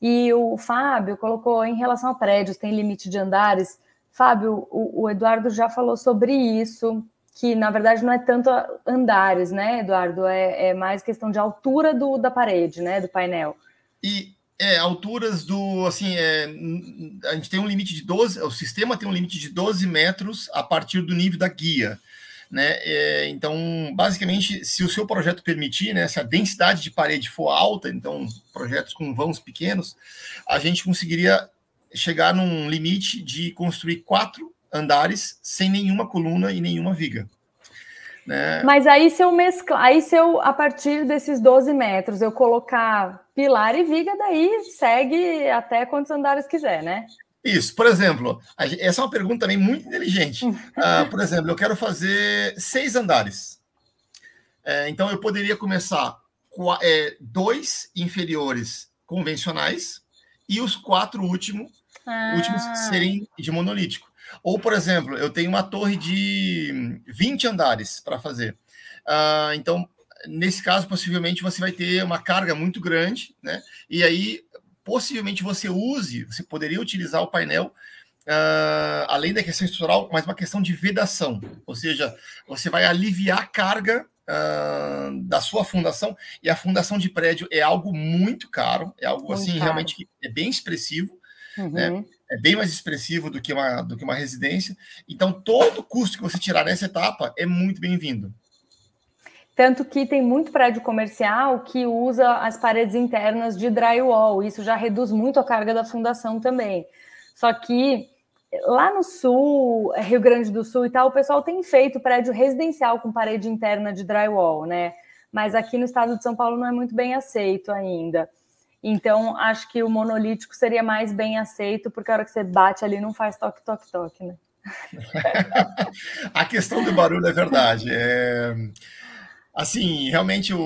E o Fábio colocou em relação a prédios, tem limite de andares. Fábio, o, o Eduardo já falou sobre isso, que na verdade não é tanto andares, né, Eduardo? É, é mais questão de altura do, da parede, né, do painel. E é, alturas do, assim, é, a gente tem um limite de 12, o sistema tem um limite de 12 metros a partir do nível da guia, né? É, então, basicamente, se o seu projeto permitir, né, se a densidade de parede for alta, então projetos com vãos pequenos, a gente conseguiria chegar num limite de construir quatro andares sem nenhuma coluna e nenhuma viga. Né? Mas aí se eu mesclar, aí se eu, a partir desses 12 metros, eu colocar pilar e viga, daí segue até quantos andares quiser, né? Isso, por exemplo, essa é uma pergunta também muito inteligente. Uh, por exemplo, eu quero fazer seis andares. É, então eu poderia começar com é, dois inferiores convencionais e os quatro últimos, ah. últimos serem de monolítico. Ou, por exemplo, eu tenho uma torre de 20 andares para fazer. Uh, então, nesse caso, possivelmente você vai ter uma carga muito grande, né? E aí, possivelmente você use, você poderia utilizar o painel uh, além da questão estrutural, mas uma questão de vedação, ou seja, você vai aliviar a carga uh, da sua fundação, e a fundação de prédio é algo muito caro, é algo muito assim caro. realmente que é bem expressivo, uhum. né? é bem mais expressivo do que, uma, do que uma residência. Então, todo custo que você tirar nessa etapa é muito bem-vindo. Tanto que tem muito prédio comercial que usa as paredes internas de drywall. Isso já reduz muito a carga da fundação também. Só que lá no sul, Rio Grande do Sul e tal, o pessoal tem feito prédio residencial com parede interna de drywall, né? Mas aqui no estado de São Paulo não é muito bem aceito ainda. Então, acho que o monolítico seria mais bem aceito, porque a hora que você bate ali não faz toque, toque, toque, né? a questão do barulho é verdade. É... Assim, realmente, o,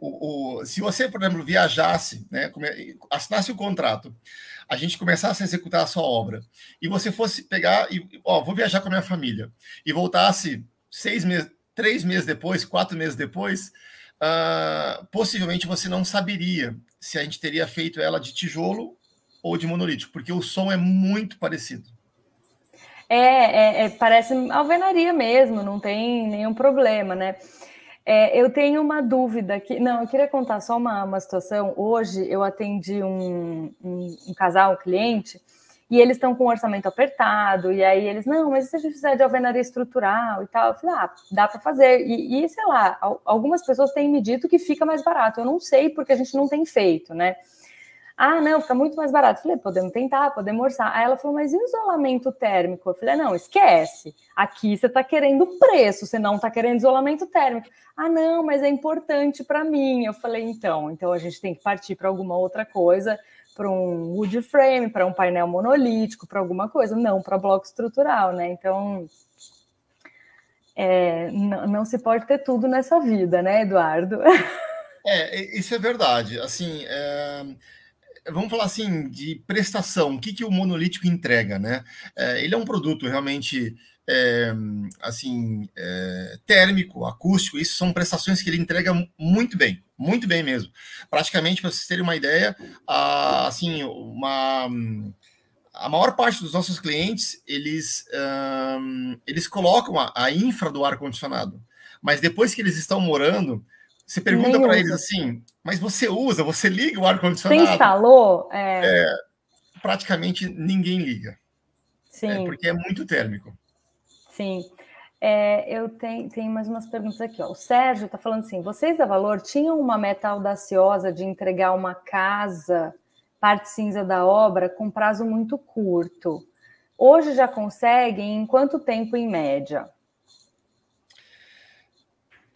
o, o, se você, por exemplo, viajasse, né, assinasse o contrato, a gente começasse a executar a sua obra, e você fosse pegar e, ó, vou viajar com a minha família, e voltasse seis meses, três meses depois, quatro meses depois, uh, possivelmente você não saberia se a gente teria feito ela de tijolo ou de monolítico, porque o som é muito parecido. É, é, é parece alvenaria mesmo, não tem nenhum problema, né? É, eu tenho uma dúvida aqui. Não, eu queria contar só uma, uma situação. Hoje eu atendi um, um, um casal, um cliente, e eles estão com um orçamento apertado, e aí eles, não, mas se a gente fizer de alvenaria estrutural e tal, eu falei, ah, dá para fazer. E, e, sei lá, algumas pessoas têm me dito que fica mais barato. Eu não sei porque a gente não tem feito, né? Ah, não, fica muito mais barato. Eu falei, podemos tentar, podemos orçar. Aí ela falou, mas e o isolamento térmico? Eu falei, não, esquece. Aqui você está querendo preço, você não está querendo isolamento térmico. Ah, não, mas é importante para mim. Eu falei, então, então a gente tem que partir para alguma outra coisa para um wood frame, para um painel monolítico, para alguma coisa, não para bloco estrutural, né? Então, é, não, não, se pode ter tudo nessa vida, né, Eduardo? É, isso é verdade. Assim, é, vamos falar assim de prestação. O que, que o monolítico entrega, né? É, ele é um produto realmente é, assim, é, térmico, acústico, isso são prestações que ele entrega muito bem, muito bem mesmo. Praticamente, para vocês terem uma ideia, a, assim, uma, a maior parte dos nossos clientes, eles, um, eles colocam a, a infra do ar-condicionado, mas depois que eles estão morando, você pergunta para eles assim, mas você usa, você liga o ar-condicionado? Você instalou? É... É, praticamente ninguém liga. Sim. É, porque é muito térmico. Sim. É, eu tenho, tenho mais umas perguntas aqui. Ó. O Sérgio está falando assim: vocês da Valor tinham uma meta audaciosa de entregar uma casa, parte cinza da obra, com prazo muito curto. Hoje já conseguem em quanto tempo em média?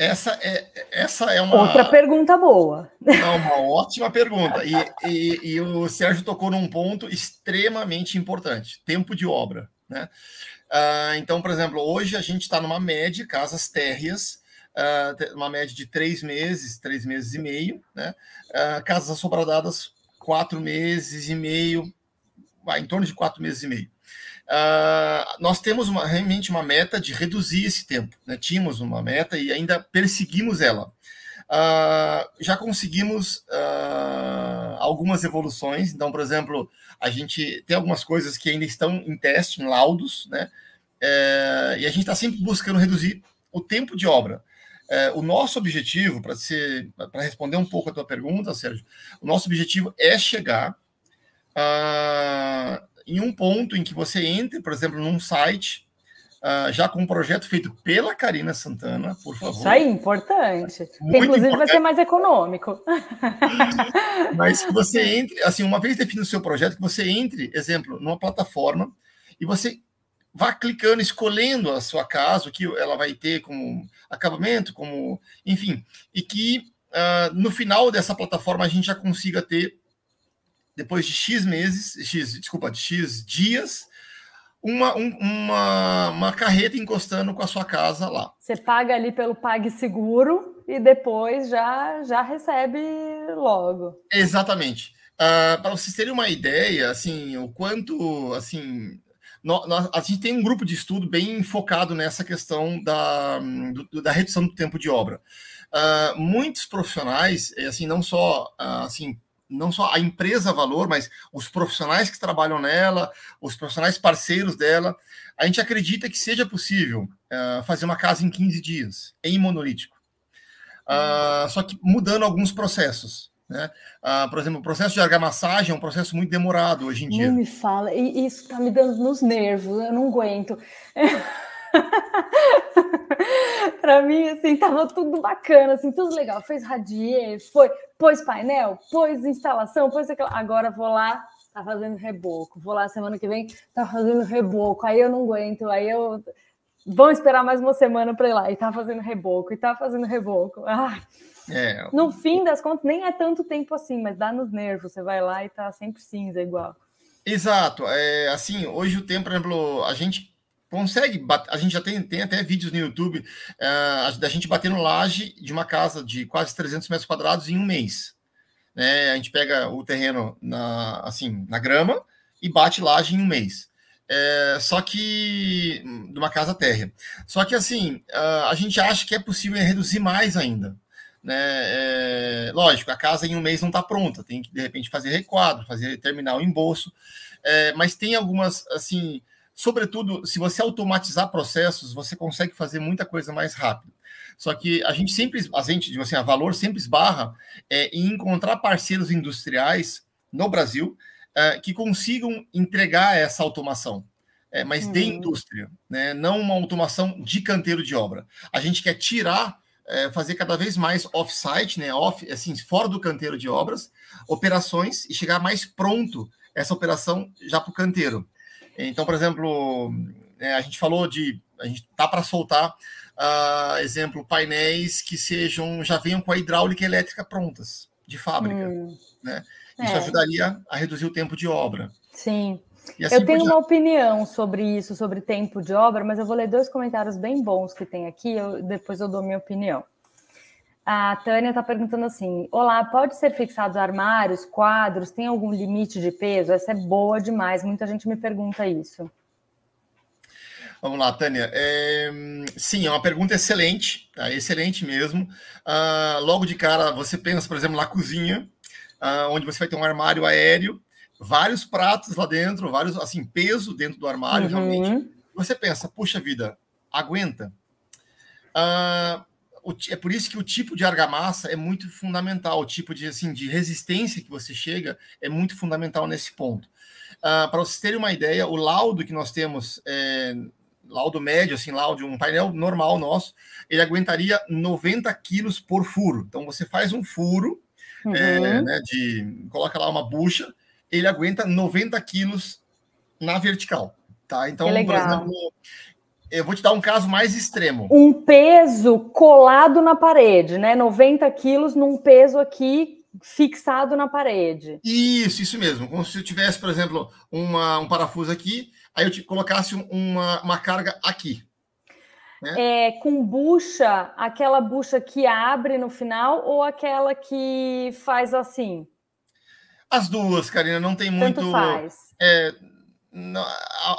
Essa é, essa é uma. Outra pergunta boa. É uma ótima pergunta. E, e, e, o Sérgio tocou num ponto extremamente importante: tempo de obra. Né? Uh, então, por exemplo, hoje a gente está numa média, casas térreas, uh, uma média de três meses, três meses e meio, né? Uh, casas assobradadas, quatro meses e meio, em torno de quatro meses e meio. Uh, nós temos uma, realmente uma meta de reduzir esse tempo. Né? Tínhamos uma meta e ainda perseguimos ela. Uh, já conseguimos uh, algumas evoluções. Então, por exemplo, a gente tem algumas coisas que ainda estão em teste, em laudos, né? É, e a gente está sempre buscando reduzir o tempo de obra. É, o nosso objetivo, para responder um pouco a tua pergunta, Sérgio, o nosso objetivo é chegar em um ponto em que você entre, por exemplo, num site, uh, já com um projeto feito pela Karina Santana, por favor. Isso aí, importante. Que, inclusive importante. vai ser mais econômico. Mas que você entre, assim, uma vez definido o seu projeto, que você entre, exemplo, numa plataforma e você vá clicando, escolhendo a sua casa, o que ela vai ter como acabamento, como, enfim, e que uh, no final dessa plataforma a gente já consiga ter depois de X meses, X, desculpa, de X dias, uma, um, uma, uma carreta encostando com a sua casa lá. Você paga ali pelo PagSeguro e depois já, já recebe logo. Exatamente. Uh, Para vocês terem uma ideia, assim, o quanto, assim, nós, nós, a gente tem um grupo de estudo bem focado nessa questão da, do, da redução do tempo de obra. Uh, muitos profissionais, assim, não só, uh, assim, não só a empresa valor, mas os profissionais que trabalham nela, os profissionais parceiros dela, a gente acredita que seja possível uh, fazer uma casa em 15 dias, em monolítico. Uh, só que mudando alguns processos. Né? Uh, por exemplo, o processo de argamassagem é um processo muito demorado hoje em dia. Não me fala, isso está me dando nos nervos, eu não aguento. para mim, assim, tava tudo bacana, assim, tudo legal. Fez radier, foi, pôs painel, pôs instalação, pôs aquela. Agora vou lá, tá fazendo reboco. Vou lá semana que vem, tá fazendo reboco. Aí eu não aguento, aí eu. Vão esperar mais uma semana para ir lá. E tá fazendo reboco, e tá fazendo reboco. Ah, é. No fim das contas, nem é tanto tempo assim, mas dá nos nervos. Você vai lá e tá sempre cinza igual. Exato. É, assim, hoje o tempo, por exemplo, a gente consegue, a gente já tem, tem até vídeos no YouTube uh, da gente batendo laje de uma casa de quase 300 metros quadrados em um mês. Né? A gente pega o terreno na, assim, na grama e bate laje em um mês. É, só que de uma casa térrea. Só que assim, uh, a gente acha que é possível reduzir mais ainda. Né? É, lógico, a casa em um mês não está pronta, tem que de repente fazer requadro, fazer terminar o embolso, é, mas tem algumas assim Sobretudo, se você automatizar processos, você consegue fazer muita coisa mais rápido. Só que a gente sempre, a gente, assim, a Valor sempre esbarra é, em encontrar parceiros industriais no Brasil é, que consigam entregar essa automação, é, mas uhum. de indústria, né? não uma automação de canteiro de obra. A gente quer tirar, é, fazer cada vez mais off-site, né? off, assim, fora do canteiro de obras, operações e chegar mais pronto essa operação já para o canteiro. Então, por exemplo, é, a gente falou de. A gente tá para soltar, uh, exemplo, painéis que sejam já venham com a hidráulica elétrica prontas, de fábrica. Hum. Né? Isso é. ajudaria a reduzir o tempo de obra. Sim. Assim eu tenho uma opinião sobre isso, sobre tempo de obra, mas eu vou ler dois comentários bem bons que tem aqui, eu, depois eu dou minha opinião. A Tânia está perguntando assim: Olá, pode ser fixados armários, quadros? Tem algum limite de peso? Essa é boa demais. Muita gente me pergunta isso. Vamos lá, Tânia. É, sim, é uma pergunta excelente, tá? excelente mesmo. Ah, logo de cara, você pensa, por exemplo, na cozinha, ah, onde você vai ter um armário aéreo, vários pratos lá dentro, vários, assim, peso dentro do armário, uhum. realmente. Você pensa, puxa vida, aguenta. Ah, é por isso que o tipo de argamassa é muito fundamental, o tipo de, assim, de resistência que você chega é muito fundamental nesse ponto. Uh, Para vocês terem uma ideia, o laudo que nós temos, é, laudo médio, assim, laudo, um painel normal nosso, ele aguentaria 90 quilos por furo. Então, você faz um furo, é, uhum. é, né, de, coloca lá uma bucha, ele aguenta 90 quilos na vertical. Tá? Então, por exemplo, eu vou te dar um caso mais extremo. Um peso colado na parede, né? 90 quilos num peso aqui fixado na parede. Isso, isso mesmo. Como se eu tivesse, por exemplo, uma, um parafuso aqui, aí eu te colocasse uma, uma carga aqui. Né? É, com bucha, aquela bucha que abre no final ou aquela que faz assim? As duas, Karina, não tem muito. Tanto faz. É, não,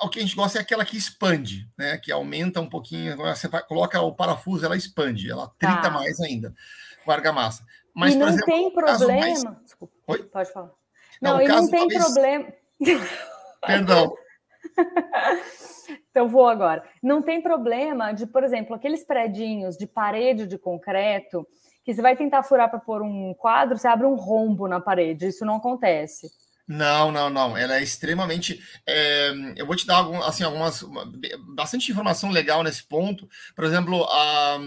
o que a gente gosta é aquela que expande, né? Que aumenta um pouquinho. Você coloca o parafuso, ela expande, ela trita tá. mais ainda com a argamassa. Mas, e não exemplo, tem problema. Mais... Desculpa, Oi? Pode falar. Não, não e não tem talvez... problema. Perdão. então vou agora. Não tem problema de, por exemplo, aqueles predinhos de parede de concreto que você vai tentar furar para pôr um quadro, você abre um rombo na parede. Isso não acontece. Não, não, não. Ela é extremamente. É, eu vou te dar algum, assim, algumas bastante informação legal nesse ponto. Por exemplo, a,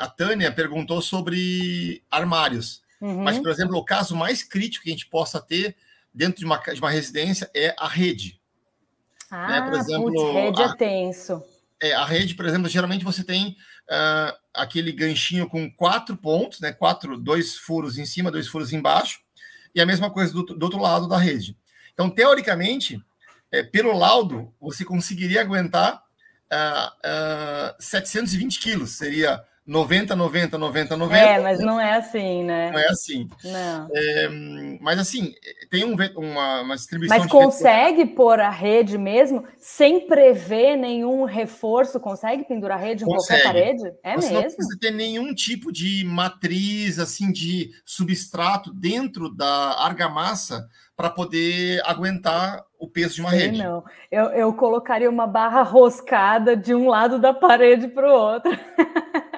a Tânia perguntou sobre armários. Uhum. Mas, por exemplo, o caso mais crítico que a gente possa ter dentro de uma, de uma residência é a rede. Ah, né? por exemplo, putz, rede é a, é tenso. É, a rede, por exemplo, geralmente você tem uh, aquele ganchinho com quatro pontos, né? Quatro, dois furos em cima, dois furos embaixo e a mesma coisa do, do outro lado da rede. Então, teoricamente, é, pelo laudo, você conseguiria aguentar uh, uh, 720 quilos, seria 90, 90, 90, 90. É, mas não é assim, né? Não é assim. Não. É, mas assim, tem um, uma, uma distribuição. Mas consegue vetor... pôr a rede mesmo sem prever nenhum reforço? Consegue pendurar a rede em consegue. qualquer parede? É Você mesmo? Não precisa ter nenhum tipo de matriz, assim, de substrato dentro da argamassa para poder aguentar o peso de uma Sim, rede. Não, eu, eu colocaria uma barra roscada de um lado da parede para o outro.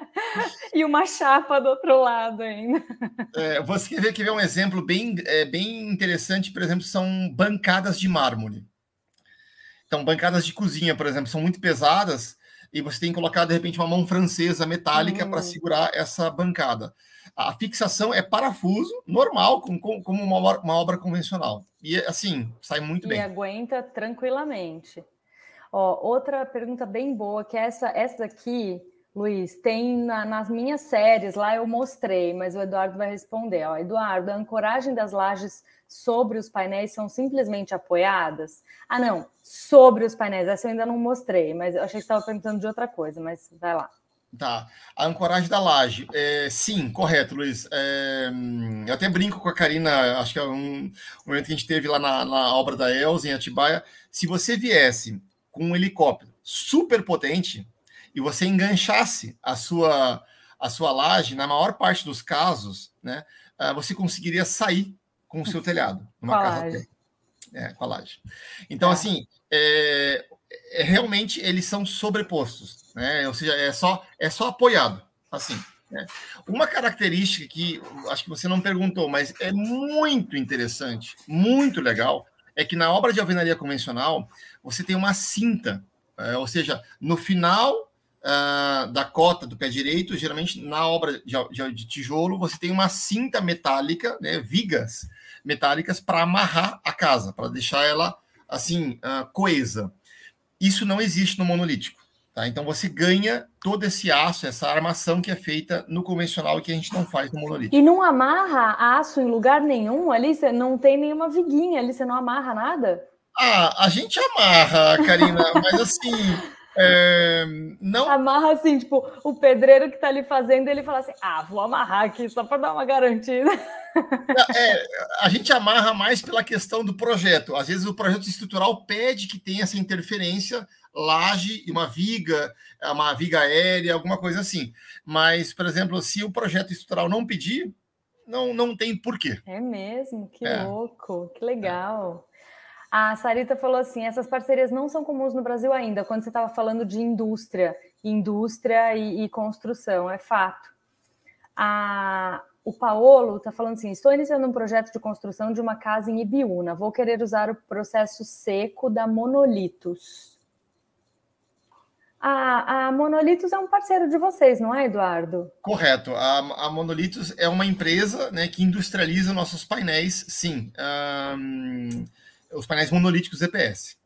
e uma chapa do outro lado ainda. É, você quer ver, quer ver um exemplo bem, é, bem interessante, por exemplo, são bancadas de mármore. Então, bancadas de cozinha, por exemplo, são muito pesadas e você tem que colocar, de repente, uma mão francesa metálica hum. para segurar essa bancada. A fixação é parafuso, normal, como, como uma, obra, uma obra convencional. E, assim, sai muito e bem. E aguenta tranquilamente. Ó, outra pergunta bem boa, que é essa, essa aqui Luiz, tem na, nas minhas séries lá eu mostrei, mas o Eduardo vai responder. Ó, Eduardo, a ancoragem das lajes sobre os painéis são simplesmente apoiadas? Ah, não, sobre os painéis. Essa eu ainda não mostrei, mas eu achei que estava perguntando de outra coisa, mas vai lá. Tá. A ancoragem da laje. É, sim, correto, Luiz. É, eu até brinco com a Karina, acho que é um, um momento que a gente teve lá na, na obra da Elza, em Atibaia. Se você viesse com um helicóptero super potente, e você enganchasse a sua, a sua laje, na maior parte dos casos, né, uh, você conseguiria sair com o seu telhado numa casa laje. É, com a laje. Então, é. assim, é, é, realmente eles são sobrepostos, né? Ou seja, é só, é só apoiado, assim. Né? Uma característica que acho que você não perguntou, mas é muito interessante, muito legal, é que na obra de alvenaria convencional você tem uma cinta, é, ou seja, no final uh, da cota do pé direito, geralmente na obra de, de, de tijolo, você tem uma cinta metálica, né, vigas metálicas para amarrar a casa, para deixar ela assim uh, coesa. Isso não existe no monolítico. Tá? Então você ganha todo esse aço, essa armação que é feita no convencional e que a gente não faz no monolítico. E não amarra aço em lugar nenhum? Ali você não tem nenhuma viguinha, ali você não amarra nada? Ah, a gente amarra, Karina, mas assim, é, não... Amarra assim, tipo, o pedreiro que está ali fazendo, ele fala assim: ah, vou amarrar aqui só para dar uma garantida. É, a gente amarra mais pela questão do projeto. Às vezes o projeto estrutural pede que tenha essa interferência, laje e uma viga, uma viga aérea, alguma coisa assim. Mas, por exemplo, se o projeto estrutural não pedir, não, não tem porquê. É mesmo, que é. louco, que legal. A Sarita falou assim: essas parcerias não são comuns no Brasil ainda, quando você estava falando de indústria, indústria e, e construção, é fato. A, o Paolo está falando assim: estou iniciando um projeto de construção de uma casa em Ibiúna. Vou querer usar o processo seco da Monolitos. A, a Monolitos é um parceiro de vocês, não é, Eduardo? Correto. A, a Monolitos é uma empresa né, que industrializa nossos painéis, sim. Um os painéis monolíticos EPS.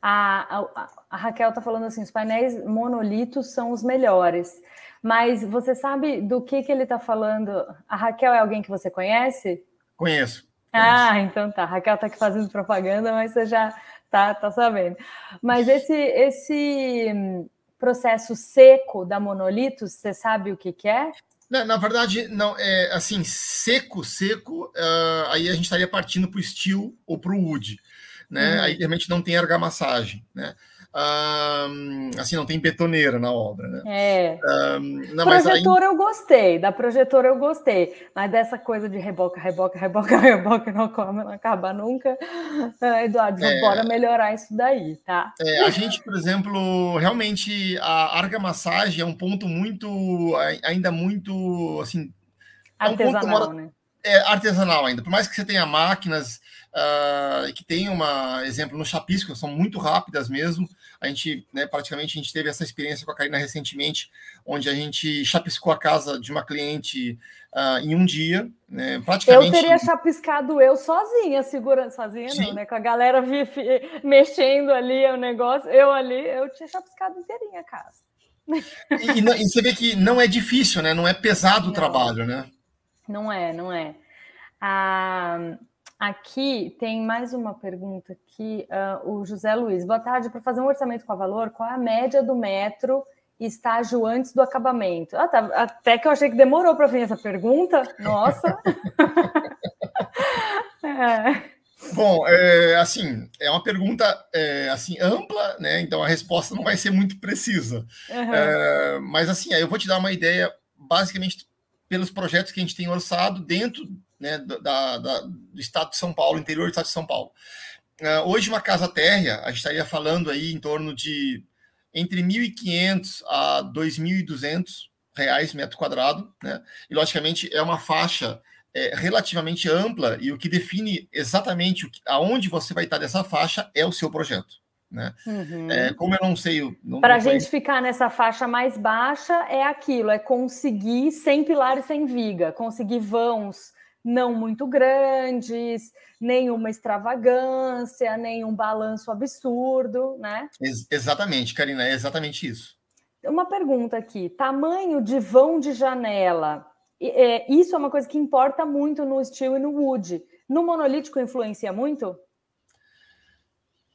A, a, a Raquel está falando assim: os painéis monolitos são os melhores. Mas você sabe do que, que ele está falando? A Raquel é alguém que você conhece? Conheço. Ah, então tá. A Raquel está aqui fazendo propaganda, mas você já tá, tá sabendo. Mas esse, esse processo seco da monolitos, você sabe o que, que é? Na, na, verdade, não é assim, seco, seco, uh, aí a gente estaria partindo para o steel ou para o wood né? Uhum. Aí realmente não tem argamassagem, né? Um, assim, não tem betoneira na obra, né? É. Um, não, projetor aí... eu gostei, da projetora eu gostei, mas dessa coisa de reboca, reboca, reboca, reboca, não come, não acaba nunca. Uh, Eduardo, é... bora melhorar isso daí, tá? É, a gente, por exemplo, realmente a argamassagem é um ponto muito, ainda muito, assim... Artesanal, é um né? É artesanal ainda, por mais que você tenha máquinas uh, que tem uma exemplo no Chapisco, são muito rápidas mesmo. A gente, né, praticamente, a gente teve essa experiência com a Karina recentemente, onde a gente chapiscou a casa de uma cliente uh, em um dia, né, praticamente. Eu teria chapiscado eu sozinha, segurando sozinha, Sim. não, né? Com a galera mexendo ali o negócio, eu ali, eu tinha chapiscado inteirinha a casa. E, e, e, você vê que não é difícil, né? Não é pesado não, o trabalho, né? Não é, não é. Ah, Aqui tem mais uma pergunta aqui, uh, o José Luiz. Boa tarde, para fazer um orçamento com a valor, qual é a média do metro estágio antes do acabamento? Ah, tá. Até que eu achei que demorou para vir essa pergunta. Nossa! é. Bom, é, assim, é uma pergunta é, assim ampla, né? Então a resposta não vai ser muito precisa. Uhum. É, mas assim, eu vou te dar uma ideia, basicamente pelos projetos que a gente tem orçado dentro né, da, da, do estado de São Paulo, interior do estado de São Paulo. Uh, hoje, uma casa térrea, a gente estaria falando aí em torno de entre 1.500 a 2.200 reais metro quadrado, né? E, logicamente, é uma faixa é, relativamente ampla e o que define exatamente o que, aonde você vai estar dessa faixa é o seu projeto. Né? Uhum. É, como eu não sei. Para a gente ficar nessa faixa mais baixa, é aquilo: é conseguir sem pilar e sem viga, conseguir vãos não muito grandes, nenhuma extravagância, nenhum balanço absurdo, né? Ex exatamente, Karina, é exatamente isso. Uma pergunta aqui: tamanho de vão de janela. É, isso é uma coisa que importa muito no steel e no wood. No monolítico influencia muito?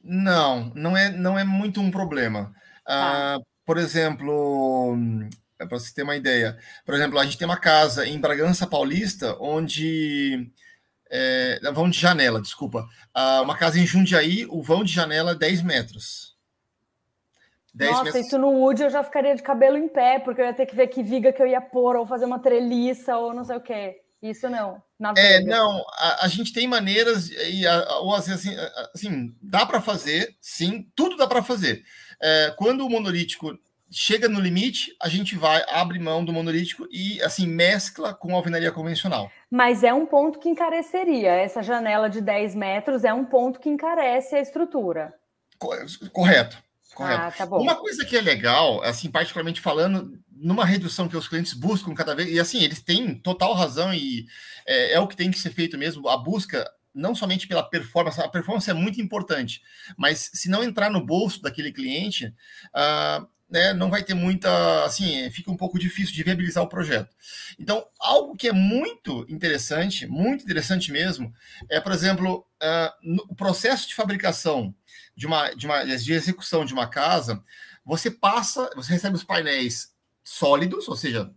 Não, não é, não é muito um problema. Tá. Uh, por exemplo, é para você ter uma ideia. Por exemplo, a gente tem uma casa em Bragança Paulista, onde. É, vão de janela, desculpa. Uh, uma casa em Jundiaí, o vão de janela é 10 metros. 10 Nossa, metros. isso no Wood eu já ficaria de cabelo em pé, porque eu ia ter que ver que viga que eu ia pôr, ou fazer uma treliça, ou não sei o quê. Isso não. é, não, a, a, gente tem maneiras, e a, ou assim, assim, assim dá para fazer, sim, tudo dá para fazer. É, quando o monolítico chega no limite, a gente vai, abre mão do monolítico e, assim, mescla com a alvenaria convencional. Mas é um ponto que encareceria. Essa janela de 10 metros é um ponto que encarece a estrutura. Correto. Correto. Ah, tá Uma coisa que é legal, assim, particularmente falando, numa redução que os clientes buscam cada vez, e assim, eles têm total razão e é, é o que tem que ser feito mesmo, a busca não somente pela performance, a performance é muito importante, mas se não entrar no bolso daquele cliente, uh, né, não vai ter muita, assim, fica um pouco difícil de viabilizar o projeto. Então, algo que é muito interessante, muito interessante mesmo, é, por exemplo, uh, no, o processo de fabricação de uma, de uma, de execução de uma casa, você passa, você recebe os painéis sólidos, ou seja,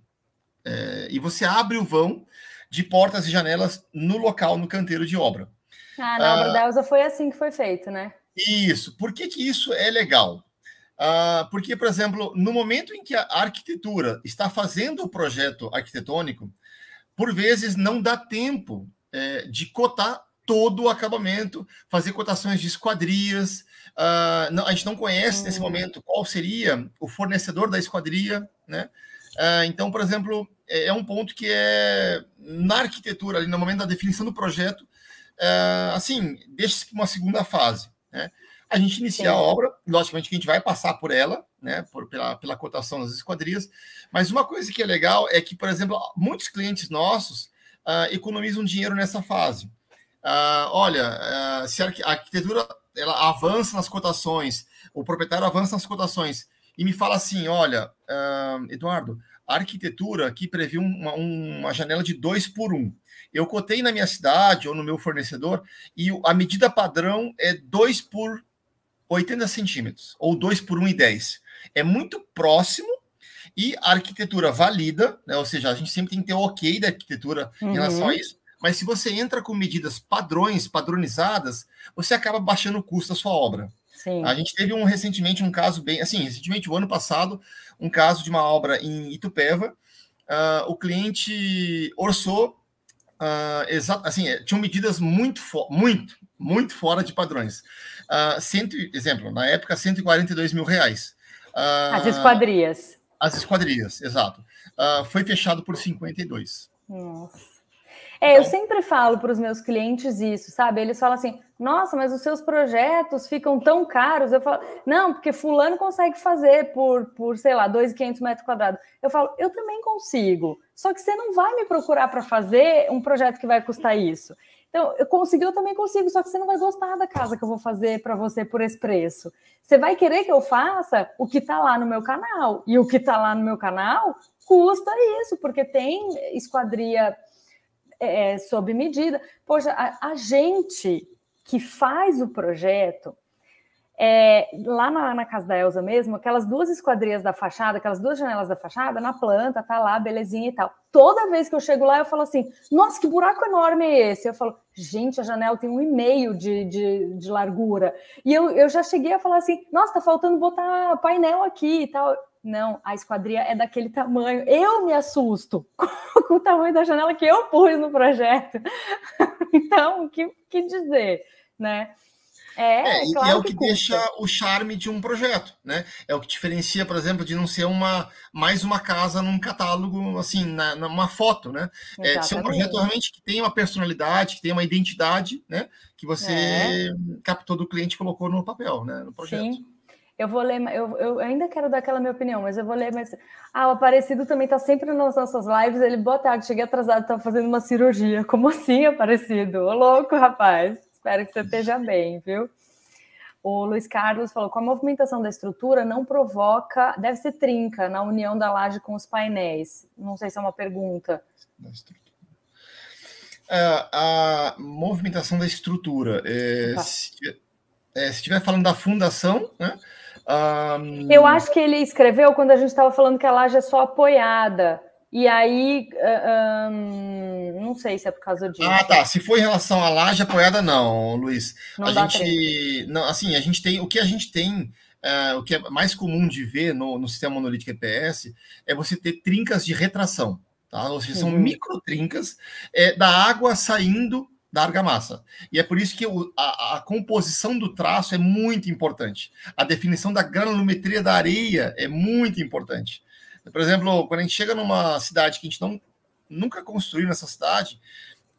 é, e você abre o vão de portas e janelas no local, no canteiro de obra. Ah, na obra uh, da Elza foi assim que foi feito, né? Isso. Por que, que isso é legal? Uh, porque, por exemplo, no momento em que a arquitetura está fazendo o projeto arquitetônico, por vezes não dá tempo é, de cotar todo o acabamento, fazer cotações de esquadrias. Uh, não, a gente não conhece nesse hum. momento qual seria o fornecedor da esquadria, né? Uh, então, por exemplo, é, é, um ponto que é na arquitetura, ali no momento da definição do projeto, uh, assim, deixa-se para uma segunda fase, né? A gente inicia Sim. a obra, logicamente que a gente vai passar por ela, né, por, pela, pela cotação das esquadrias, mas uma coisa que é legal é que, por exemplo, muitos clientes nossos uh, economizam dinheiro nessa fase. Uh, olha, uh, se a arquitetura ela avança nas cotações, o proprietário avança nas cotações e me fala assim: olha, Eduardo, a arquitetura aqui previu uma, uma janela de 2 por 1. Um. Eu cotei na minha cidade ou no meu fornecedor e a medida padrão é 2 por 80 centímetros, ou 2 por 1,10. É muito próximo e a arquitetura valida, né? ou seja, a gente sempre tem que ter o ok da arquitetura uhum. em relação a isso. Mas se você entra com medidas padrões, padronizadas, você acaba baixando o custo da sua obra. Sim. A gente teve um recentemente um caso bem, assim, recentemente o ano passado, um caso de uma obra em Itupeva. Uh, o cliente orçou uh, exato, assim, é, tinham medidas muito, muito, muito fora de padrões. Uh, cento, exemplo, na época, 142 mil reais. Uh, as esquadrias. As esquadrias, exato. Uh, foi fechado por 52. Nossa. É, eu então sempre falo para os meus clientes isso, sabe? Eles falam assim: nossa, mas os seus projetos ficam tão caros. Eu falo, não, porque Fulano consegue fazer por, por sei lá, 2,500 metros quadrados. Eu falo, eu também consigo. Só que você não vai me procurar para fazer um projeto que vai custar isso. Então, eu consegui, eu também consigo, só que você não vai gostar da casa que eu vou fazer para você por esse preço. Você vai querer que eu faça o que está lá no meu canal. E o que está lá no meu canal custa isso, porque tem esquadria é, sob medida. Poxa, a, a, gente que faz o projeto, é, lá na, na, casa da Elsa mesmo, aquelas duas esquadrias da fachada, aquelas duas janelas da fachada, na planta, tá lá, belezinha e tal. Toda vez que eu chego lá, eu falo assim: nossa, que buraco enorme é esse? Eu falo, gente, a janela tem um e meio de, de, de largura. E eu, eu já cheguei a falar assim: nossa, tá faltando botar painel aqui e tal. Não, a esquadria é daquele tamanho. Eu me assusto com o tamanho da janela que eu pus no projeto. então, o que, que dizer, né? É, é, claro e é o que, que deixa o charme de um projeto, né? É o que diferencia, por exemplo, de não ser uma mais uma casa num catálogo, assim, na, numa foto, né? É, ser um projeto realmente que tem uma personalidade, que tem uma identidade, né? Que você é. captou do cliente e colocou no papel, né? No projeto. Sim. Eu vou ler, eu, eu ainda quero dar aquela minha opinião, mas eu vou ler mais. Ah, o Aparecido também está sempre nas nossas lives. Ele, boa tarde, cheguei atrasado, estava fazendo uma cirurgia. Como assim, Aparecido? Ô, louco, rapaz. Espero que você esteja bem, viu? O Luiz Carlos falou: com a movimentação da estrutura não provoca, deve ser trinca na união da laje com os painéis. Não sei se é uma pergunta. É, a movimentação da estrutura. É, tá. se, é, se estiver falando da fundação, né? Um... Eu acho que ele escreveu quando a gente estava falando que a laje é só apoiada. E aí, um, não sei se é por causa disso. Ah, tá. Se for em relação à laje apoiada, não, Luiz. Não a gente, não, assim, a gente tem o que a gente tem, uh, o que é mais comum de ver no, no sistema monolítico EPS é você ter trincas de retração, tá? Ou seja, são uhum. micro trincas é, da água saindo da argamassa. E é por isso que o, a, a, composição do traço é muito importante. A definição da granulometria da areia é muito importante. Por exemplo, quando a gente chega numa cidade que a gente não, nunca construiu nessa cidade,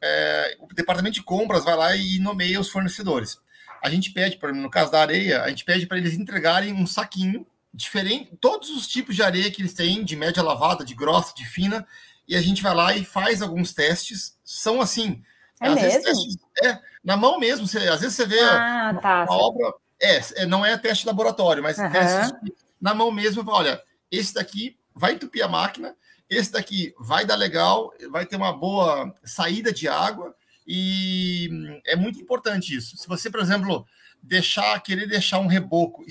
é, o departamento de compras vai lá e nomeia os fornecedores. A gente pede, por exemplo, no caso da areia, a gente pede para eles entregarem um saquinho diferente, todos os tipos de areia que eles têm, de média lavada, de grossa, de fina, e a gente vai lá e faz alguns testes. São assim, é às mesmo? Vezes, é, na mão mesmo. Você, às vezes você vê ah, uma, tá, uma obra. É, é, não é teste laboratório, mas uhum. teste na mão mesmo. Olha, esse daqui vai entupir a máquina, esse daqui vai dar legal, vai ter uma boa saída de água. E é muito importante isso. Se você, por exemplo, deixar, querer deixar um reboco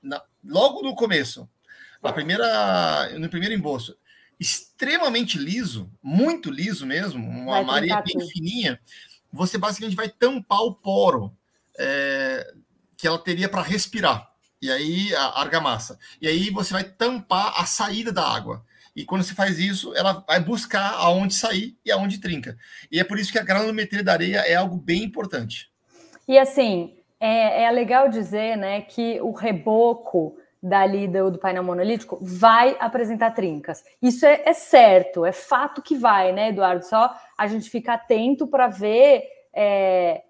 na, logo no começo, na primeira, no primeiro embolso, extremamente liso, muito liso mesmo, uma areia bem tudo. fininha, você basicamente vai tampar o poro é, que ela teria para respirar. E aí, a argamassa. E aí você vai tampar a saída da água. E quando você faz isso, ela vai buscar aonde sair e aonde trinca. E é por isso que a granulometria da areia é algo bem importante. E assim, é, é legal dizer né, que o reboco dali do, do painel monolítico vai apresentar trincas. Isso é, é, certo, é fato que vai, né, Eduardo? Só a gente fica atento para ver. É,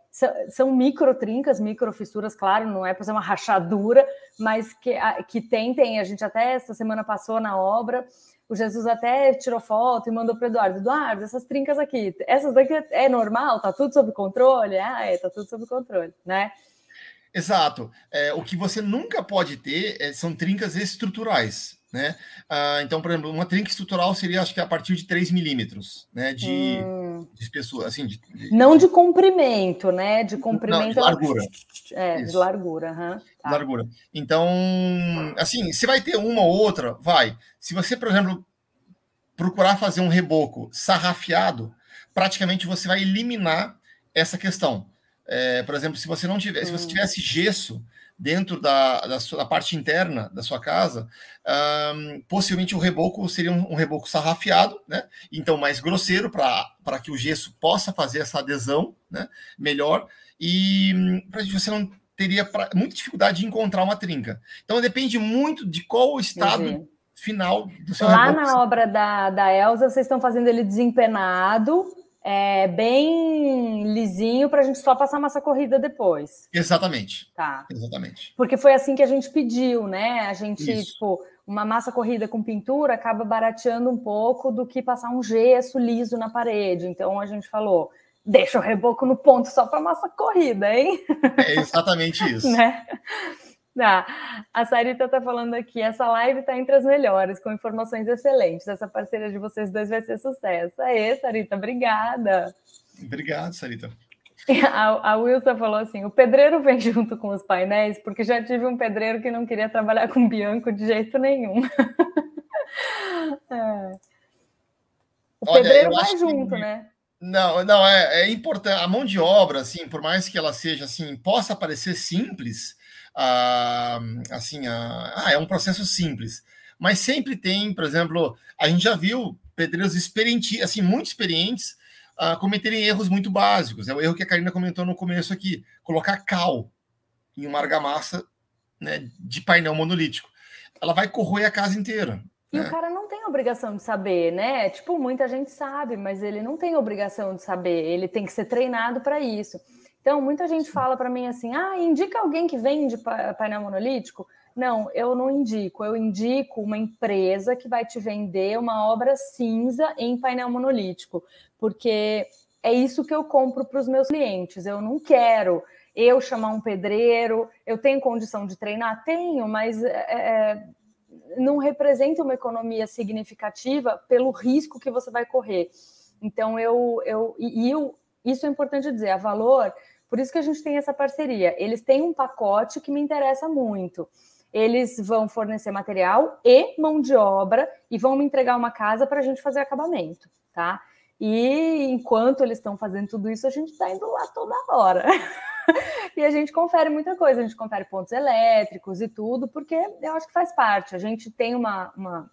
são, micro trincas, micro fissuras, claro, não é para ser uma rachadura, mas que, que tem, tem. A gente até essa semana passou na obra. O Jesus até tirou foto e mandou para Eduardo. Eduardo, essas trincas aqui, essas daqui é normal? Tá tudo sob controle? Ah, é, tá tudo sob controle, né? Exato. É, o que você nunca pode ter é, são trincas estruturais. Né? Ah, então, por exemplo, uma trinca estrutural seria, acho que a partir de 3 milímetros né, de, hum. de espessura. Assim, de, de, Não de comprimento, né? De comprimento. Não, de largura. É, Isso. de largura. Uhum. Tá. Largura. Então, assim, se vai ter uma ou outra, vai. Se você, por exemplo, procurar fazer um reboco sarrafiado, praticamente você vai eliminar essa questão. É, por exemplo, se você não tiver, hum. se você hum. tivesse gesso dentro da, da, sua, da parte interna da sua casa, um, possivelmente o reboco seria um, um, reboco sarrafiado, né? Então mais grosseiro para que o gesso possa fazer essa adesão, né? Melhor e para você não teria pra, muita dificuldade de encontrar uma trinca. Então depende muito de qual o estado uhum. final do seu Lá reboco. na obra da, da Elsa, vocês estão fazendo ele desempenado é, bem lisinho para a gente só passar massa corrida depois. Exatamente. Tá. Exatamente. Porque foi assim que a gente pediu, né? A gente, Isso. tipo, uma massa corrida com pintura acaba barateando um pouco do que passar um gesso liso na parede. Então a gente falou, deixa o reboco no ponto só para massa corrida, hein? É exatamente isso. né? Tá. A Sarita está falando aqui, essa live está entre as melhores, com informações excelentes. Essa parceria de vocês dois vai ser sucesso. Aê, Sarita, obrigada. Obrigado, Sarita. A, a Wilson falou assim: o pedreiro vem junto com os painéis, porque já tive um pedreiro que não queria trabalhar com Bianco de jeito nenhum. é. O Olha, pedreiro vai junto, que... né? Não, não, é, é importante. A mão de obra, assim, por mais que ela seja assim, possa parecer simples, ah, assim, ah, é um processo simples. Mas sempre tem, por exemplo, a gente já viu pedreiros experientes, assim, muito experientes, ah, cometerem erros muito básicos. É o erro que a Karina comentou no começo aqui: colocar cal em uma argamassa né, de painel monolítico. Ela vai corroer a casa inteira. E né? o cara não tem obrigação de saber, né? Tipo, muita gente sabe, mas ele não tem obrigação de saber, ele tem que ser treinado para isso. Então, muita gente fala para mim assim: ah, indica alguém que vende painel monolítico. Não, eu não indico. Eu indico uma empresa que vai te vender uma obra cinza em painel monolítico, porque é isso que eu compro para os meus clientes. Eu não quero eu chamar um pedreiro. Eu tenho condição de treinar? Tenho, mas é, não representa uma economia significativa pelo risco que você vai correr. Então, eu, eu e eu, isso é importante dizer, a valor por isso que a gente tem essa parceria. Eles têm um pacote que me interessa muito. Eles vão fornecer material e mão de obra e vão me entregar uma casa para a gente fazer acabamento, tá? E enquanto eles estão fazendo tudo isso, a gente está indo lá toda hora. e a gente confere muita coisa, a gente confere pontos elétricos e tudo, porque eu acho que faz parte. A gente tem uma, uma,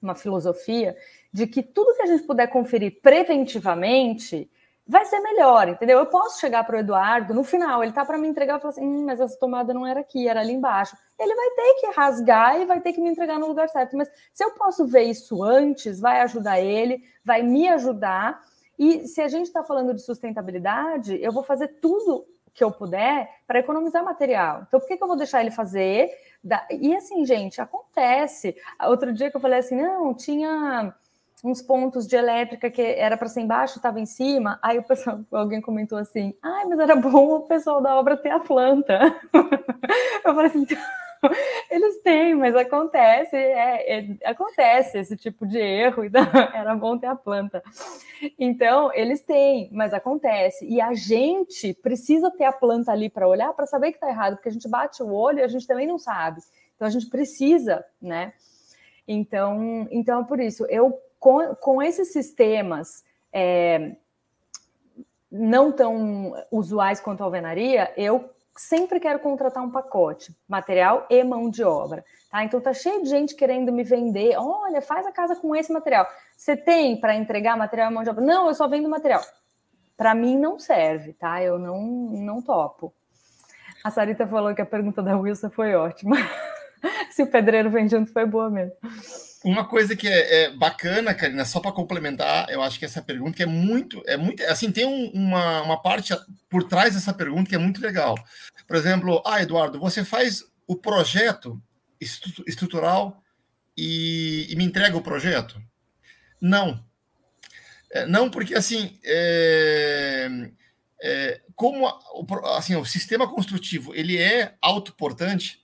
uma filosofia de que tudo que a gente puder conferir preventivamente vai ser melhor, entendeu? Eu posso chegar para o Eduardo no final, ele tá para me entregar e falar assim: hum, mas essa tomada não era aqui, era ali embaixo. Ele vai ter que rasgar e vai ter que me entregar no lugar certo. Mas se eu posso ver isso antes, vai ajudar ele, vai me ajudar. E se a gente está falando de sustentabilidade, eu vou fazer tudo que eu puder para economizar material. Então, por que, que eu vou deixar ele fazer? E assim, gente, acontece. Outro dia que eu falei assim, não, tinha uns pontos de elétrica que era para ser embaixo, estava em cima. Aí o pessoal, alguém comentou assim: ai, mas era bom o pessoal da obra ter a planta. Eu falei assim. Eles têm, mas acontece, é, é, acontece esse tipo de erro, então era bom ter a planta. Então, eles têm, mas acontece. E a gente precisa ter a planta ali para olhar, para saber que está errado, porque a gente bate o olho e a gente também não sabe. Então, a gente precisa, né? Então, então é por isso. Eu com, com esses sistemas é, não tão usuais quanto a alvenaria, eu sempre quero contratar um pacote, material e mão de obra. Tá? Então tá cheio de gente querendo me vender. Olha, faz a casa com esse material. Você tem para entregar material e mão de obra? Não, eu só vendo material. Para mim não serve, tá? Eu não, não topo. A Sarita falou que a pergunta da Wilson foi ótima. Se o pedreiro vem junto, foi boa mesmo. Uma coisa que é, é bacana, Karina, só para complementar, eu acho que essa pergunta que é muito, é muito, assim, tem um, uma, uma parte por trás dessa pergunta que é muito legal. Por exemplo, ah, Eduardo, você faz o projeto estrutural e, e me entrega o projeto? Não. É, não, porque assim, é, é, como assim, o sistema construtivo ele é autoportante,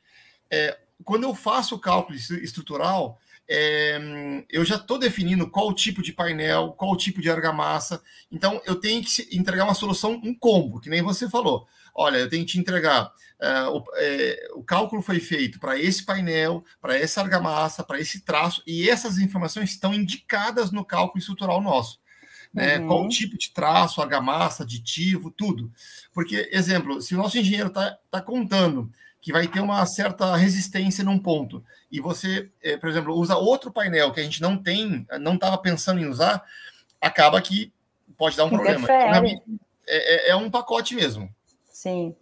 é, quando eu faço o cálculo estrutural, é, eu já estou definindo qual tipo de painel, qual tipo de argamassa. Então, eu tenho que entregar uma solução, um combo, que nem você falou. Olha, eu tenho que te entregar. Uh, o, é, o, cálculo foi feito para esse painel, para essa argamassa, para esse traço, e essas informações estão indicadas no cálculo estrutural nosso. Né? Uhum. Qual tipo de traço, argamassa, aditivo, tudo. Porque, exemplo, se o nosso engenheiro está tá contando que vai ter uma certa resistência num ponto, e você, é, por exemplo, usa outro painel que a gente não tem, não estava pensando em usar, acaba que pode dar um problema. É, é, é um pacote mesmo. Sim.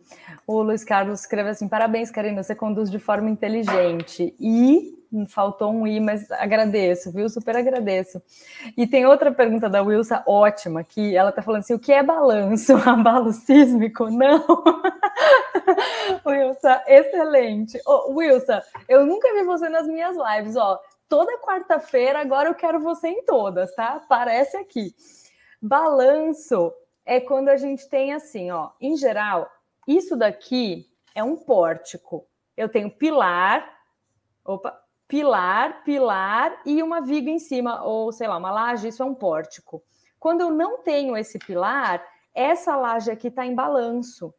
O Luiz Carlos escreve assim: parabéns, Karina, você conduz de forma inteligente. E faltou um i, mas agradeço, viu? Super agradeço. E tem outra pergunta da Wilsa ótima, que ela tá falando assim: o que é balanço? Abalo sísmico? Não. Wilsa, excelente. Oh, Wilsa, eu nunca vi você nas minhas lives, ó. Toda quarta-feira, agora eu quero você em todas, tá? Parece aqui. Balanço é quando a gente tem assim, ó, em geral, isso daqui é um pórtico. Eu tenho pilar, opa, pilar, pilar e uma viga em cima, ou sei lá, uma laje, isso é um pórtico. Quando eu não tenho esse pilar, essa laje aqui está em balanço,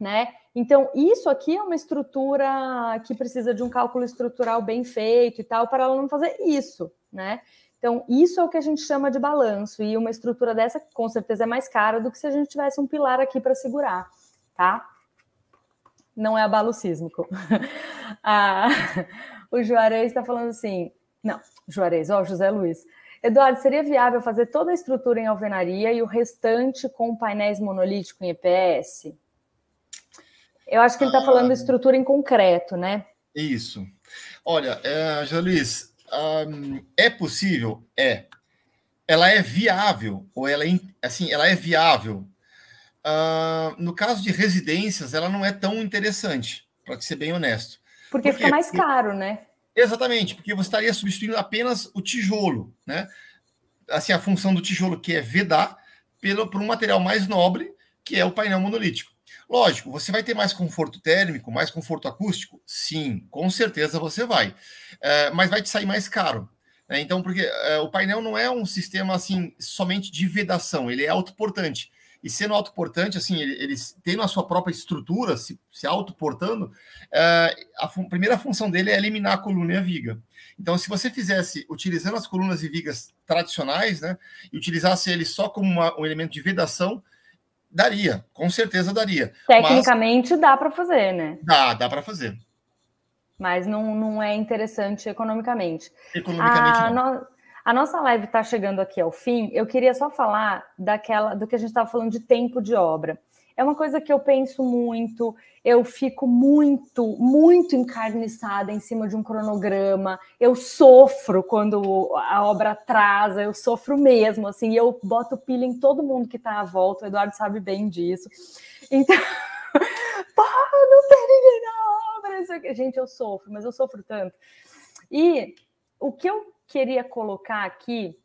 né? Então, isso aqui é uma estrutura que precisa de um cálculo estrutural bem feito e tal, para ela não fazer isso, né? Então, isso é o que a gente chama de balanço, e uma estrutura dessa, com certeza, é mais cara do que se a gente tivesse um pilar aqui para segurar, tá? Não é abalo sísmico. ah, o Juarez está falando assim, não, Juarez, ó, José Luiz. Eduardo, seria viável fazer toda a estrutura em alvenaria e o restante com painéis monolítico em EPS? Eu acho que ele está ah, falando de estrutura em concreto, né? Isso. Olha, é, José Luiz, um, é possível? É. Ela é viável, ou ela é, assim, ela é viável. Uh, no caso de residências, ela não é tão interessante, para ser bem honesto. Porque Por fica mais caro, né? Exatamente, porque você estaria substituindo apenas o tijolo, né? Assim, a função do tijolo, que é vedar, pelo, por um material mais nobre, que é o painel monolítico. Lógico, você vai ter mais conforto térmico, mais conforto acústico? Sim, com certeza você vai. É, mas vai te sair mais caro. Né? Então, porque é, o painel não é um sistema assim somente de vedação, ele é autoportante. E sendo autoportante, assim, ele, ele tendo a sua própria estrutura, se, se autoportando, é, a primeira função dele é eliminar a coluna e a viga. Então, se você fizesse utilizando as colunas e vigas tradicionais, né, e utilizasse ele só como uma, um elemento de vedação, Daria, com certeza daria. Tecnicamente Mas, dá para fazer, né? Dá, dá para fazer. Mas não, não é interessante economicamente. Economicamente a, não. A nossa live está chegando aqui ao fim. Eu queria só falar daquela do que a gente estava falando de tempo de obra é uma coisa que eu penso muito, eu fico muito, muito encarniçada em cima de um cronograma, eu sofro quando a obra atrasa, eu sofro mesmo, assim, eu boto pilha em todo mundo que está à volta, o Eduardo sabe bem disso. Então, pá, não tem ninguém na obra, gente, eu sofro, mas eu sofro tanto. E o que eu queria colocar aqui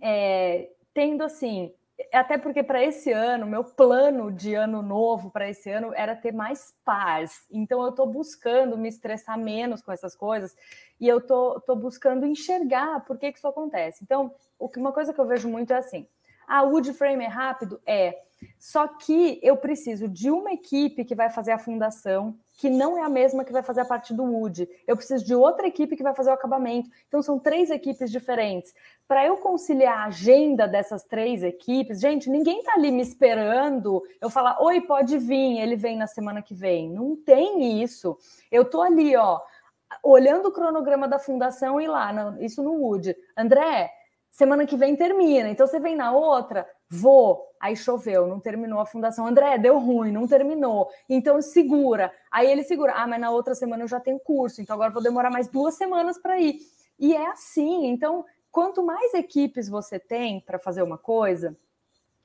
é, tendo assim, até porque para esse ano, meu plano de ano novo para esse ano era ter mais paz. Então eu estou buscando me estressar menos com essas coisas e eu tô, tô buscando enxergar por que, que isso acontece. Então, uma coisa que eu vejo muito é assim: a wood frame é rápido? É. Só que eu preciso de uma equipe que vai fazer a fundação, que não é a mesma que vai fazer a parte do Wood. Eu preciso de outra equipe que vai fazer o acabamento. Então, são três equipes diferentes. Para eu conciliar a agenda dessas três equipes, gente, ninguém está ali me esperando. Eu falar, oi, pode vir, ele vem na semana que vem. Não tem isso. Eu tô ali, ó, olhando o cronograma da fundação e lá, isso no Wood. André, semana que vem termina. Então, você vem na outra, Vou, aí choveu, não terminou a fundação. André, deu ruim, não terminou. Então segura. Aí ele segura. Ah, mas na outra semana eu já tenho curso, então agora vou demorar mais duas semanas para ir. E é assim. Então, quanto mais equipes você tem para fazer uma coisa,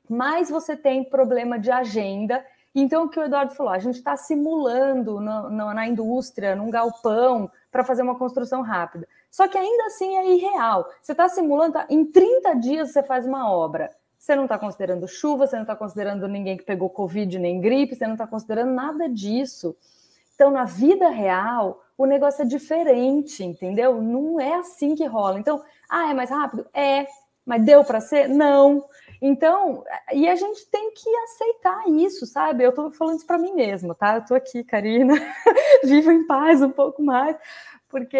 mais você tem problema de agenda. Então, o que o Eduardo falou, a gente está simulando no, na indústria, num galpão, para fazer uma construção rápida. Só que ainda assim é irreal. Você está simulando, tá, em 30 dias você faz uma obra. Você não está considerando chuva, você não está considerando ninguém que pegou Covid nem gripe, você não está considerando nada disso. Então, na vida real, o negócio é diferente, entendeu? Não é assim que rola. Então, ah, é mais rápido? É. Mas deu para ser? Não. Então, e a gente tem que aceitar isso, sabe? Eu estou falando isso para mim mesma, tá? Eu estou aqui, Karina, viva em paz um pouco mais, porque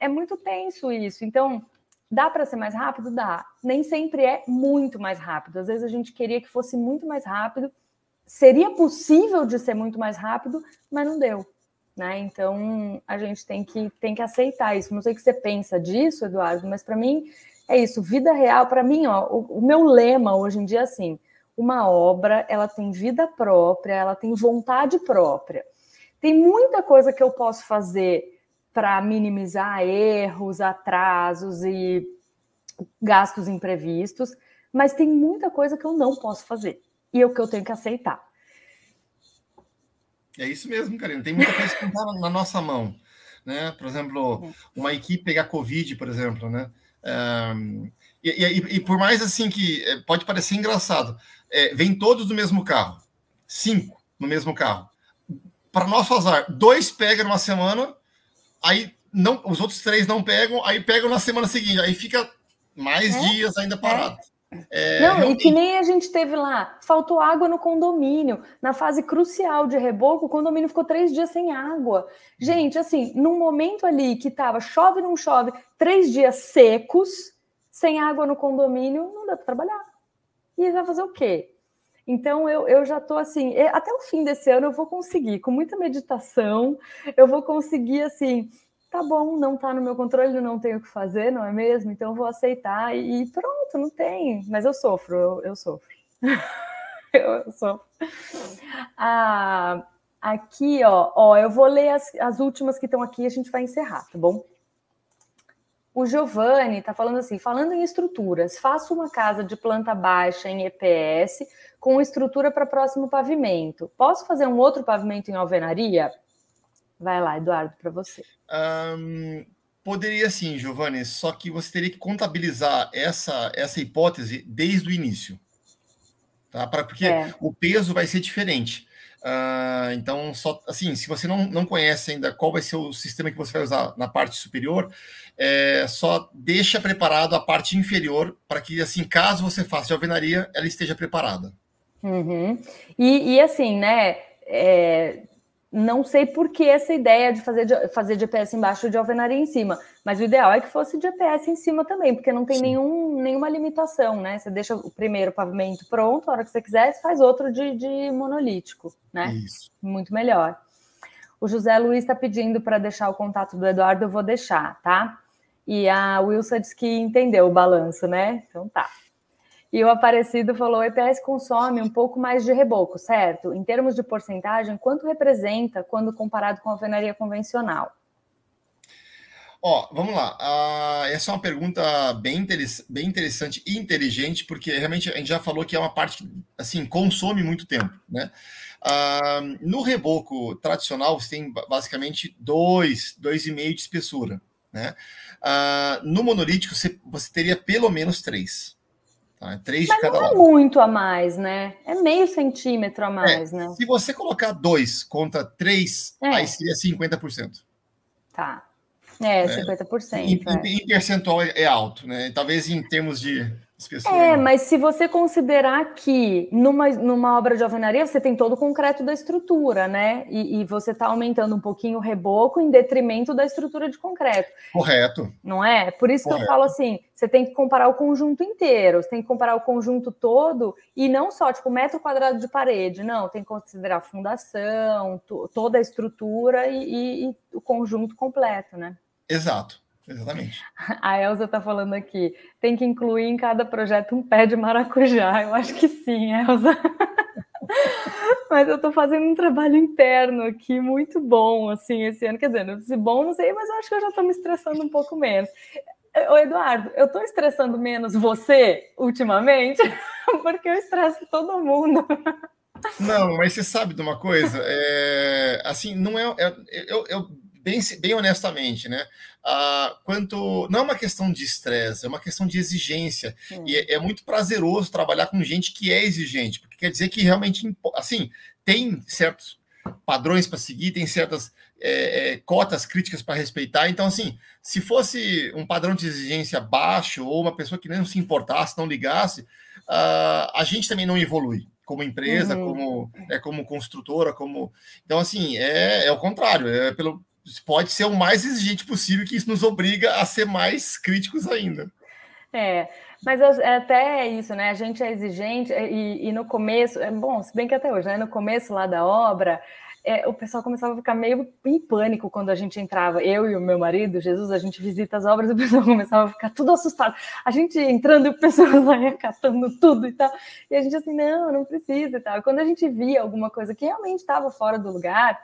é muito tenso isso. Então, dá para ser mais rápido? Dá. Nem sempre é muito mais rápido. Às vezes a gente queria que fosse muito mais rápido. Seria possível de ser muito mais rápido, mas não deu. Né? Então a gente tem que, tem que aceitar isso. Não sei o que você pensa disso, Eduardo, mas para mim é isso, vida real, para mim, ó, o, o, meu lema hoje em dia é assim: uma obra ela tem vida própria, ela tem vontade própria. Tem muita coisa que eu posso fazer para minimizar erros, atrasos e gastos imprevistos, mas tem muita coisa que eu não posso fazer e é o que eu tenho que aceitar. É isso mesmo, Karina. Tem muita coisa que está na nossa mão, né? Por exemplo, é. uma equipe pegar Covid, por exemplo, né? Um, e, e, e, por mais assim que é, pode parecer engraçado, é, vem todos do mesmo carro, cinco no mesmo carro. Para nosso azar, dois pegam numa semana, aí não, os outros três não pegam, aí pegam na semana seguinte, aí fica mais é? dias ainda parado. É. É, não, realmente... e que nem a gente teve lá, faltou água no condomínio. Na fase crucial de reboco, o condomínio ficou três dias sem água. Gente, assim, num momento ali que tava chove, não chove, três dias secos, sem água no condomínio, não dá para trabalhar. E vai fazer o quê? Então eu, eu já estou assim, até o fim desse ano eu vou conseguir, com muita meditação, eu vou conseguir assim tá bom, não tá no meu controle, não tenho o que fazer, não é mesmo? Então vou aceitar e pronto, não tem. Mas eu sofro, eu, eu sofro. eu sofro. Ah, aqui, ó, ó, eu vou ler as, as últimas que estão aqui e a gente vai encerrar, tá bom? O Giovanni está falando assim: falando em estruturas, faço uma casa de planta baixa em EPS com estrutura para próximo pavimento. Posso fazer um outro pavimento em alvenaria? Vai lá, Eduardo, para você. Um, poderia sim, Giovanni, só que você teria que contabilizar essa, essa hipótese desde o início. Tá? Pra, porque é. o peso vai ser diferente. Uh, então, só assim, se você não, não conhece ainda qual vai ser o sistema que você vai usar na parte superior, é, só deixa preparado a parte inferior para que, assim, caso você faça de alvenaria, ela esteja preparada. Uhum. E, e, assim, né? É, não sei por que essa ideia de fazer, de fazer DPS embaixo de alvenaria em cima, mas o ideal é que fosse DPS em cima também, porque não tem nenhum, nenhuma limitação, né? Você deixa o primeiro pavimento pronto, a hora que você quiser, você faz outro de, de monolítico, né? Isso. Muito melhor. O José Luiz está pedindo para deixar o contato do Eduardo, eu vou deixar, tá? E a Wilson disse que entendeu o balanço, né? Então tá. E o Aparecido falou: o EPS consome um pouco mais de reboco, certo? Em termos de porcentagem, quanto representa quando comparado com a alvenaria convencional? Ó, vamos lá. Uh, essa é uma pergunta bem, bem interessante e inteligente, porque realmente a gente já falou que é uma parte que assim, consome muito tempo, né? Uh, no reboco tradicional, você tem basicamente dois, dois e meio de espessura, né? Uh, no monolítico, você, você teria pelo menos três. Tá? É três Mas de cada não é lado. muito a mais, né? É meio centímetro a mais, é, né? Se você colocar dois contra três, é. aí seria 50%. Tá. É, 50%. É. Em, é. em percentual é alto, né? Talvez em termos de é, mas se você considerar que numa, numa obra de alvenaria você tem todo o concreto da estrutura, né? E, e você está aumentando um pouquinho o reboco em detrimento da estrutura de concreto. Correto. Não é? Por isso Correto. que eu falo assim: você tem que comparar o conjunto inteiro, você tem que comparar o conjunto todo e não só, tipo, metro quadrado de parede, não, tem que considerar a fundação, toda a estrutura e, e, e o conjunto completo, né? Exato. Exatamente. A Elza está falando aqui, tem que incluir em cada projeto um pé de maracujá. Eu acho que sim, Elza. mas eu estou fazendo um trabalho interno aqui muito bom, assim, esse ano. Quer dizer, se bom, não sei, mas eu acho que eu já estou me estressando um pouco menos. Ô, Eduardo, eu estou estressando menos você ultimamente, porque eu estresso todo mundo. Não, mas você sabe de uma coisa? É, assim, não é. é eu, eu bem, bem honestamente, né? Ah, quanto não é uma questão de estresse, é uma questão de exigência. E é, é, muito prazeroso trabalhar com gente que é exigente, porque quer dizer que realmente, assim, tem certos padrões para seguir, tem certas é, é, cotas críticas para respeitar. Então, assim, se fosse um padrão de exigência baixo ou uma pessoa que não se importasse, não ligasse, uh, a gente também não evolui como empresa, uhum. como, é, como construtora, como. Então, assim, é, é o contrário, é pelo, pode ser o mais exigente possível, que isso nos obriga a ser mais críticos ainda. É, mas é até isso, né? A gente é exigente e, e, no começo, é bom, se bem que até hoje, né? No começo lá da obra, é, o pessoal começava a ficar meio em pânico quando a gente entrava. Eu e o meu marido, Jesus, a gente visita as obras o pessoal começava a ficar tudo assustado. A gente entrando e o pessoal lá catando tudo e tal. E a gente assim, não, não precisa e tal. quando a gente via alguma coisa que realmente estava fora do lugar,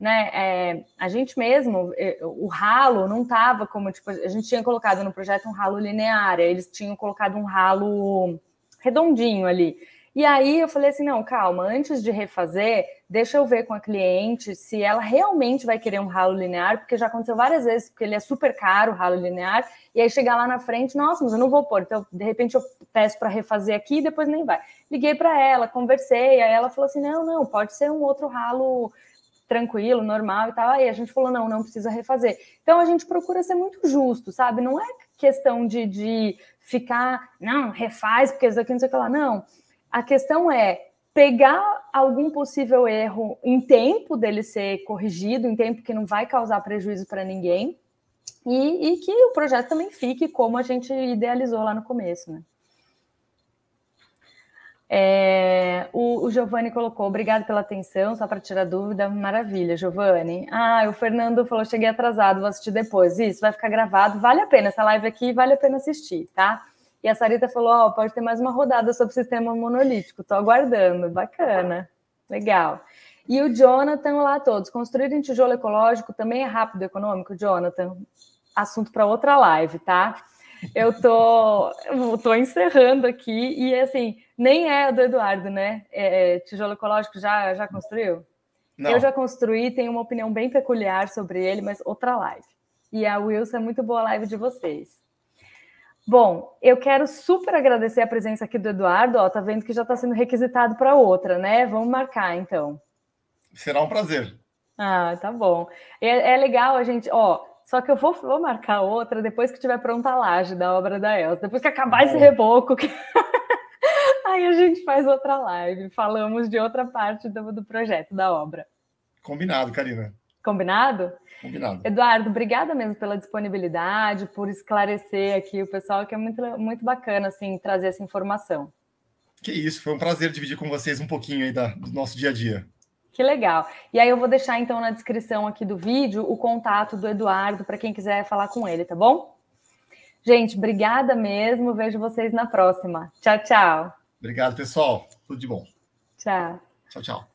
né? É, a gente mesmo, é, o ralo não estava como tipo, a gente tinha colocado no projeto um ralo linear, eles tinham colocado um ralo redondinho ali. E aí eu falei assim: não, calma, antes de refazer, deixa eu ver com a cliente se ela realmente vai querer um ralo linear, porque já aconteceu várias vezes, porque ele é super caro, o ralo linear, e aí chegar lá na frente, nossa, mas eu não vou pôr, então de repente eu peço para refazer aqui e depois nem vai. Liguei para ela, conversei, aí ela falou assim: não, não, pode ser um outro ralo tranquilo, normal e tal. Aí a gente falou, não, não precisa refazer. Então a gente procura ser muito justo, sabe? Não é questão de, de ficar, não, refaz, porque isso daqui não sei o que lá. Não. A questão é pegar algum possível erro em tempo dele ser corrigido, em tempo que não vai causar prejuízo para ninguém, e, e, que o projeto também fique como a gente idealizou lá no começo, né? É, o, o Giovanni colocou, obrigado pela atenção, só para tirar dúvida, maravilha, Giovanni. Ah, o Fernando falou, cheguei atrasado, vou assistir depois. Isso, vai ficar gravado, vale a pena, essa live aqui vale a pena assistir, tá? E a Sarita falou, oh, pode ter mais uma rodada sobre sistema monolítico, tô aguardando, bacana, legal. E o Jonathan lá todos, construir em tijolo ecológico também é rápido econômico, Jonathan? Assunto para outra live, tá? Eu tô, eu tô encerrando aqui e assim, nem é do Eduardo, né? É, é, tijolo ecológico já, já construiu? Não. Eu já construí, tenho uma opinião bem peculiar sobre ele, mas outra live. E a Wilson é muito boa live de vocês. Bom, eu quero super agradecer a presença aqui do Eduardo. Ó, tá vendo que já está sendo requisitado para outra, né? Vamos marcar então. Será um prazer. Ah, tá bom. É, é legal a gente, ó, só que eu vou, vou marcar outra depois que tiver pronta a laje da obra da Elsa. Depois que acabar esse reboco. Que... Aí a gente faz outra live. Falamos de outra parte do, do projeto, da obra. Combinado, Karina. Combinado? Combinado. Eduardo, obrigada mesmo pela disponibilidade, por esclarecer aqui o pessoal, que é muito, muito bacana assim, trazer essa informação. Que isso, foi um prazer dividir com vocês um pouquinho aí da, do nosso dia a dia. Que legal. E aí eu vou deixar então na descrição aqui do vídeo o contato do Eduardo para quem quiser falar com ele, tá bom? Gente, obrigada mesmo. Vejo vocês na próxima. Tchau, tchau. Obrigado, pessoal. Tudo de bom. Tchau. Tchau, tchau.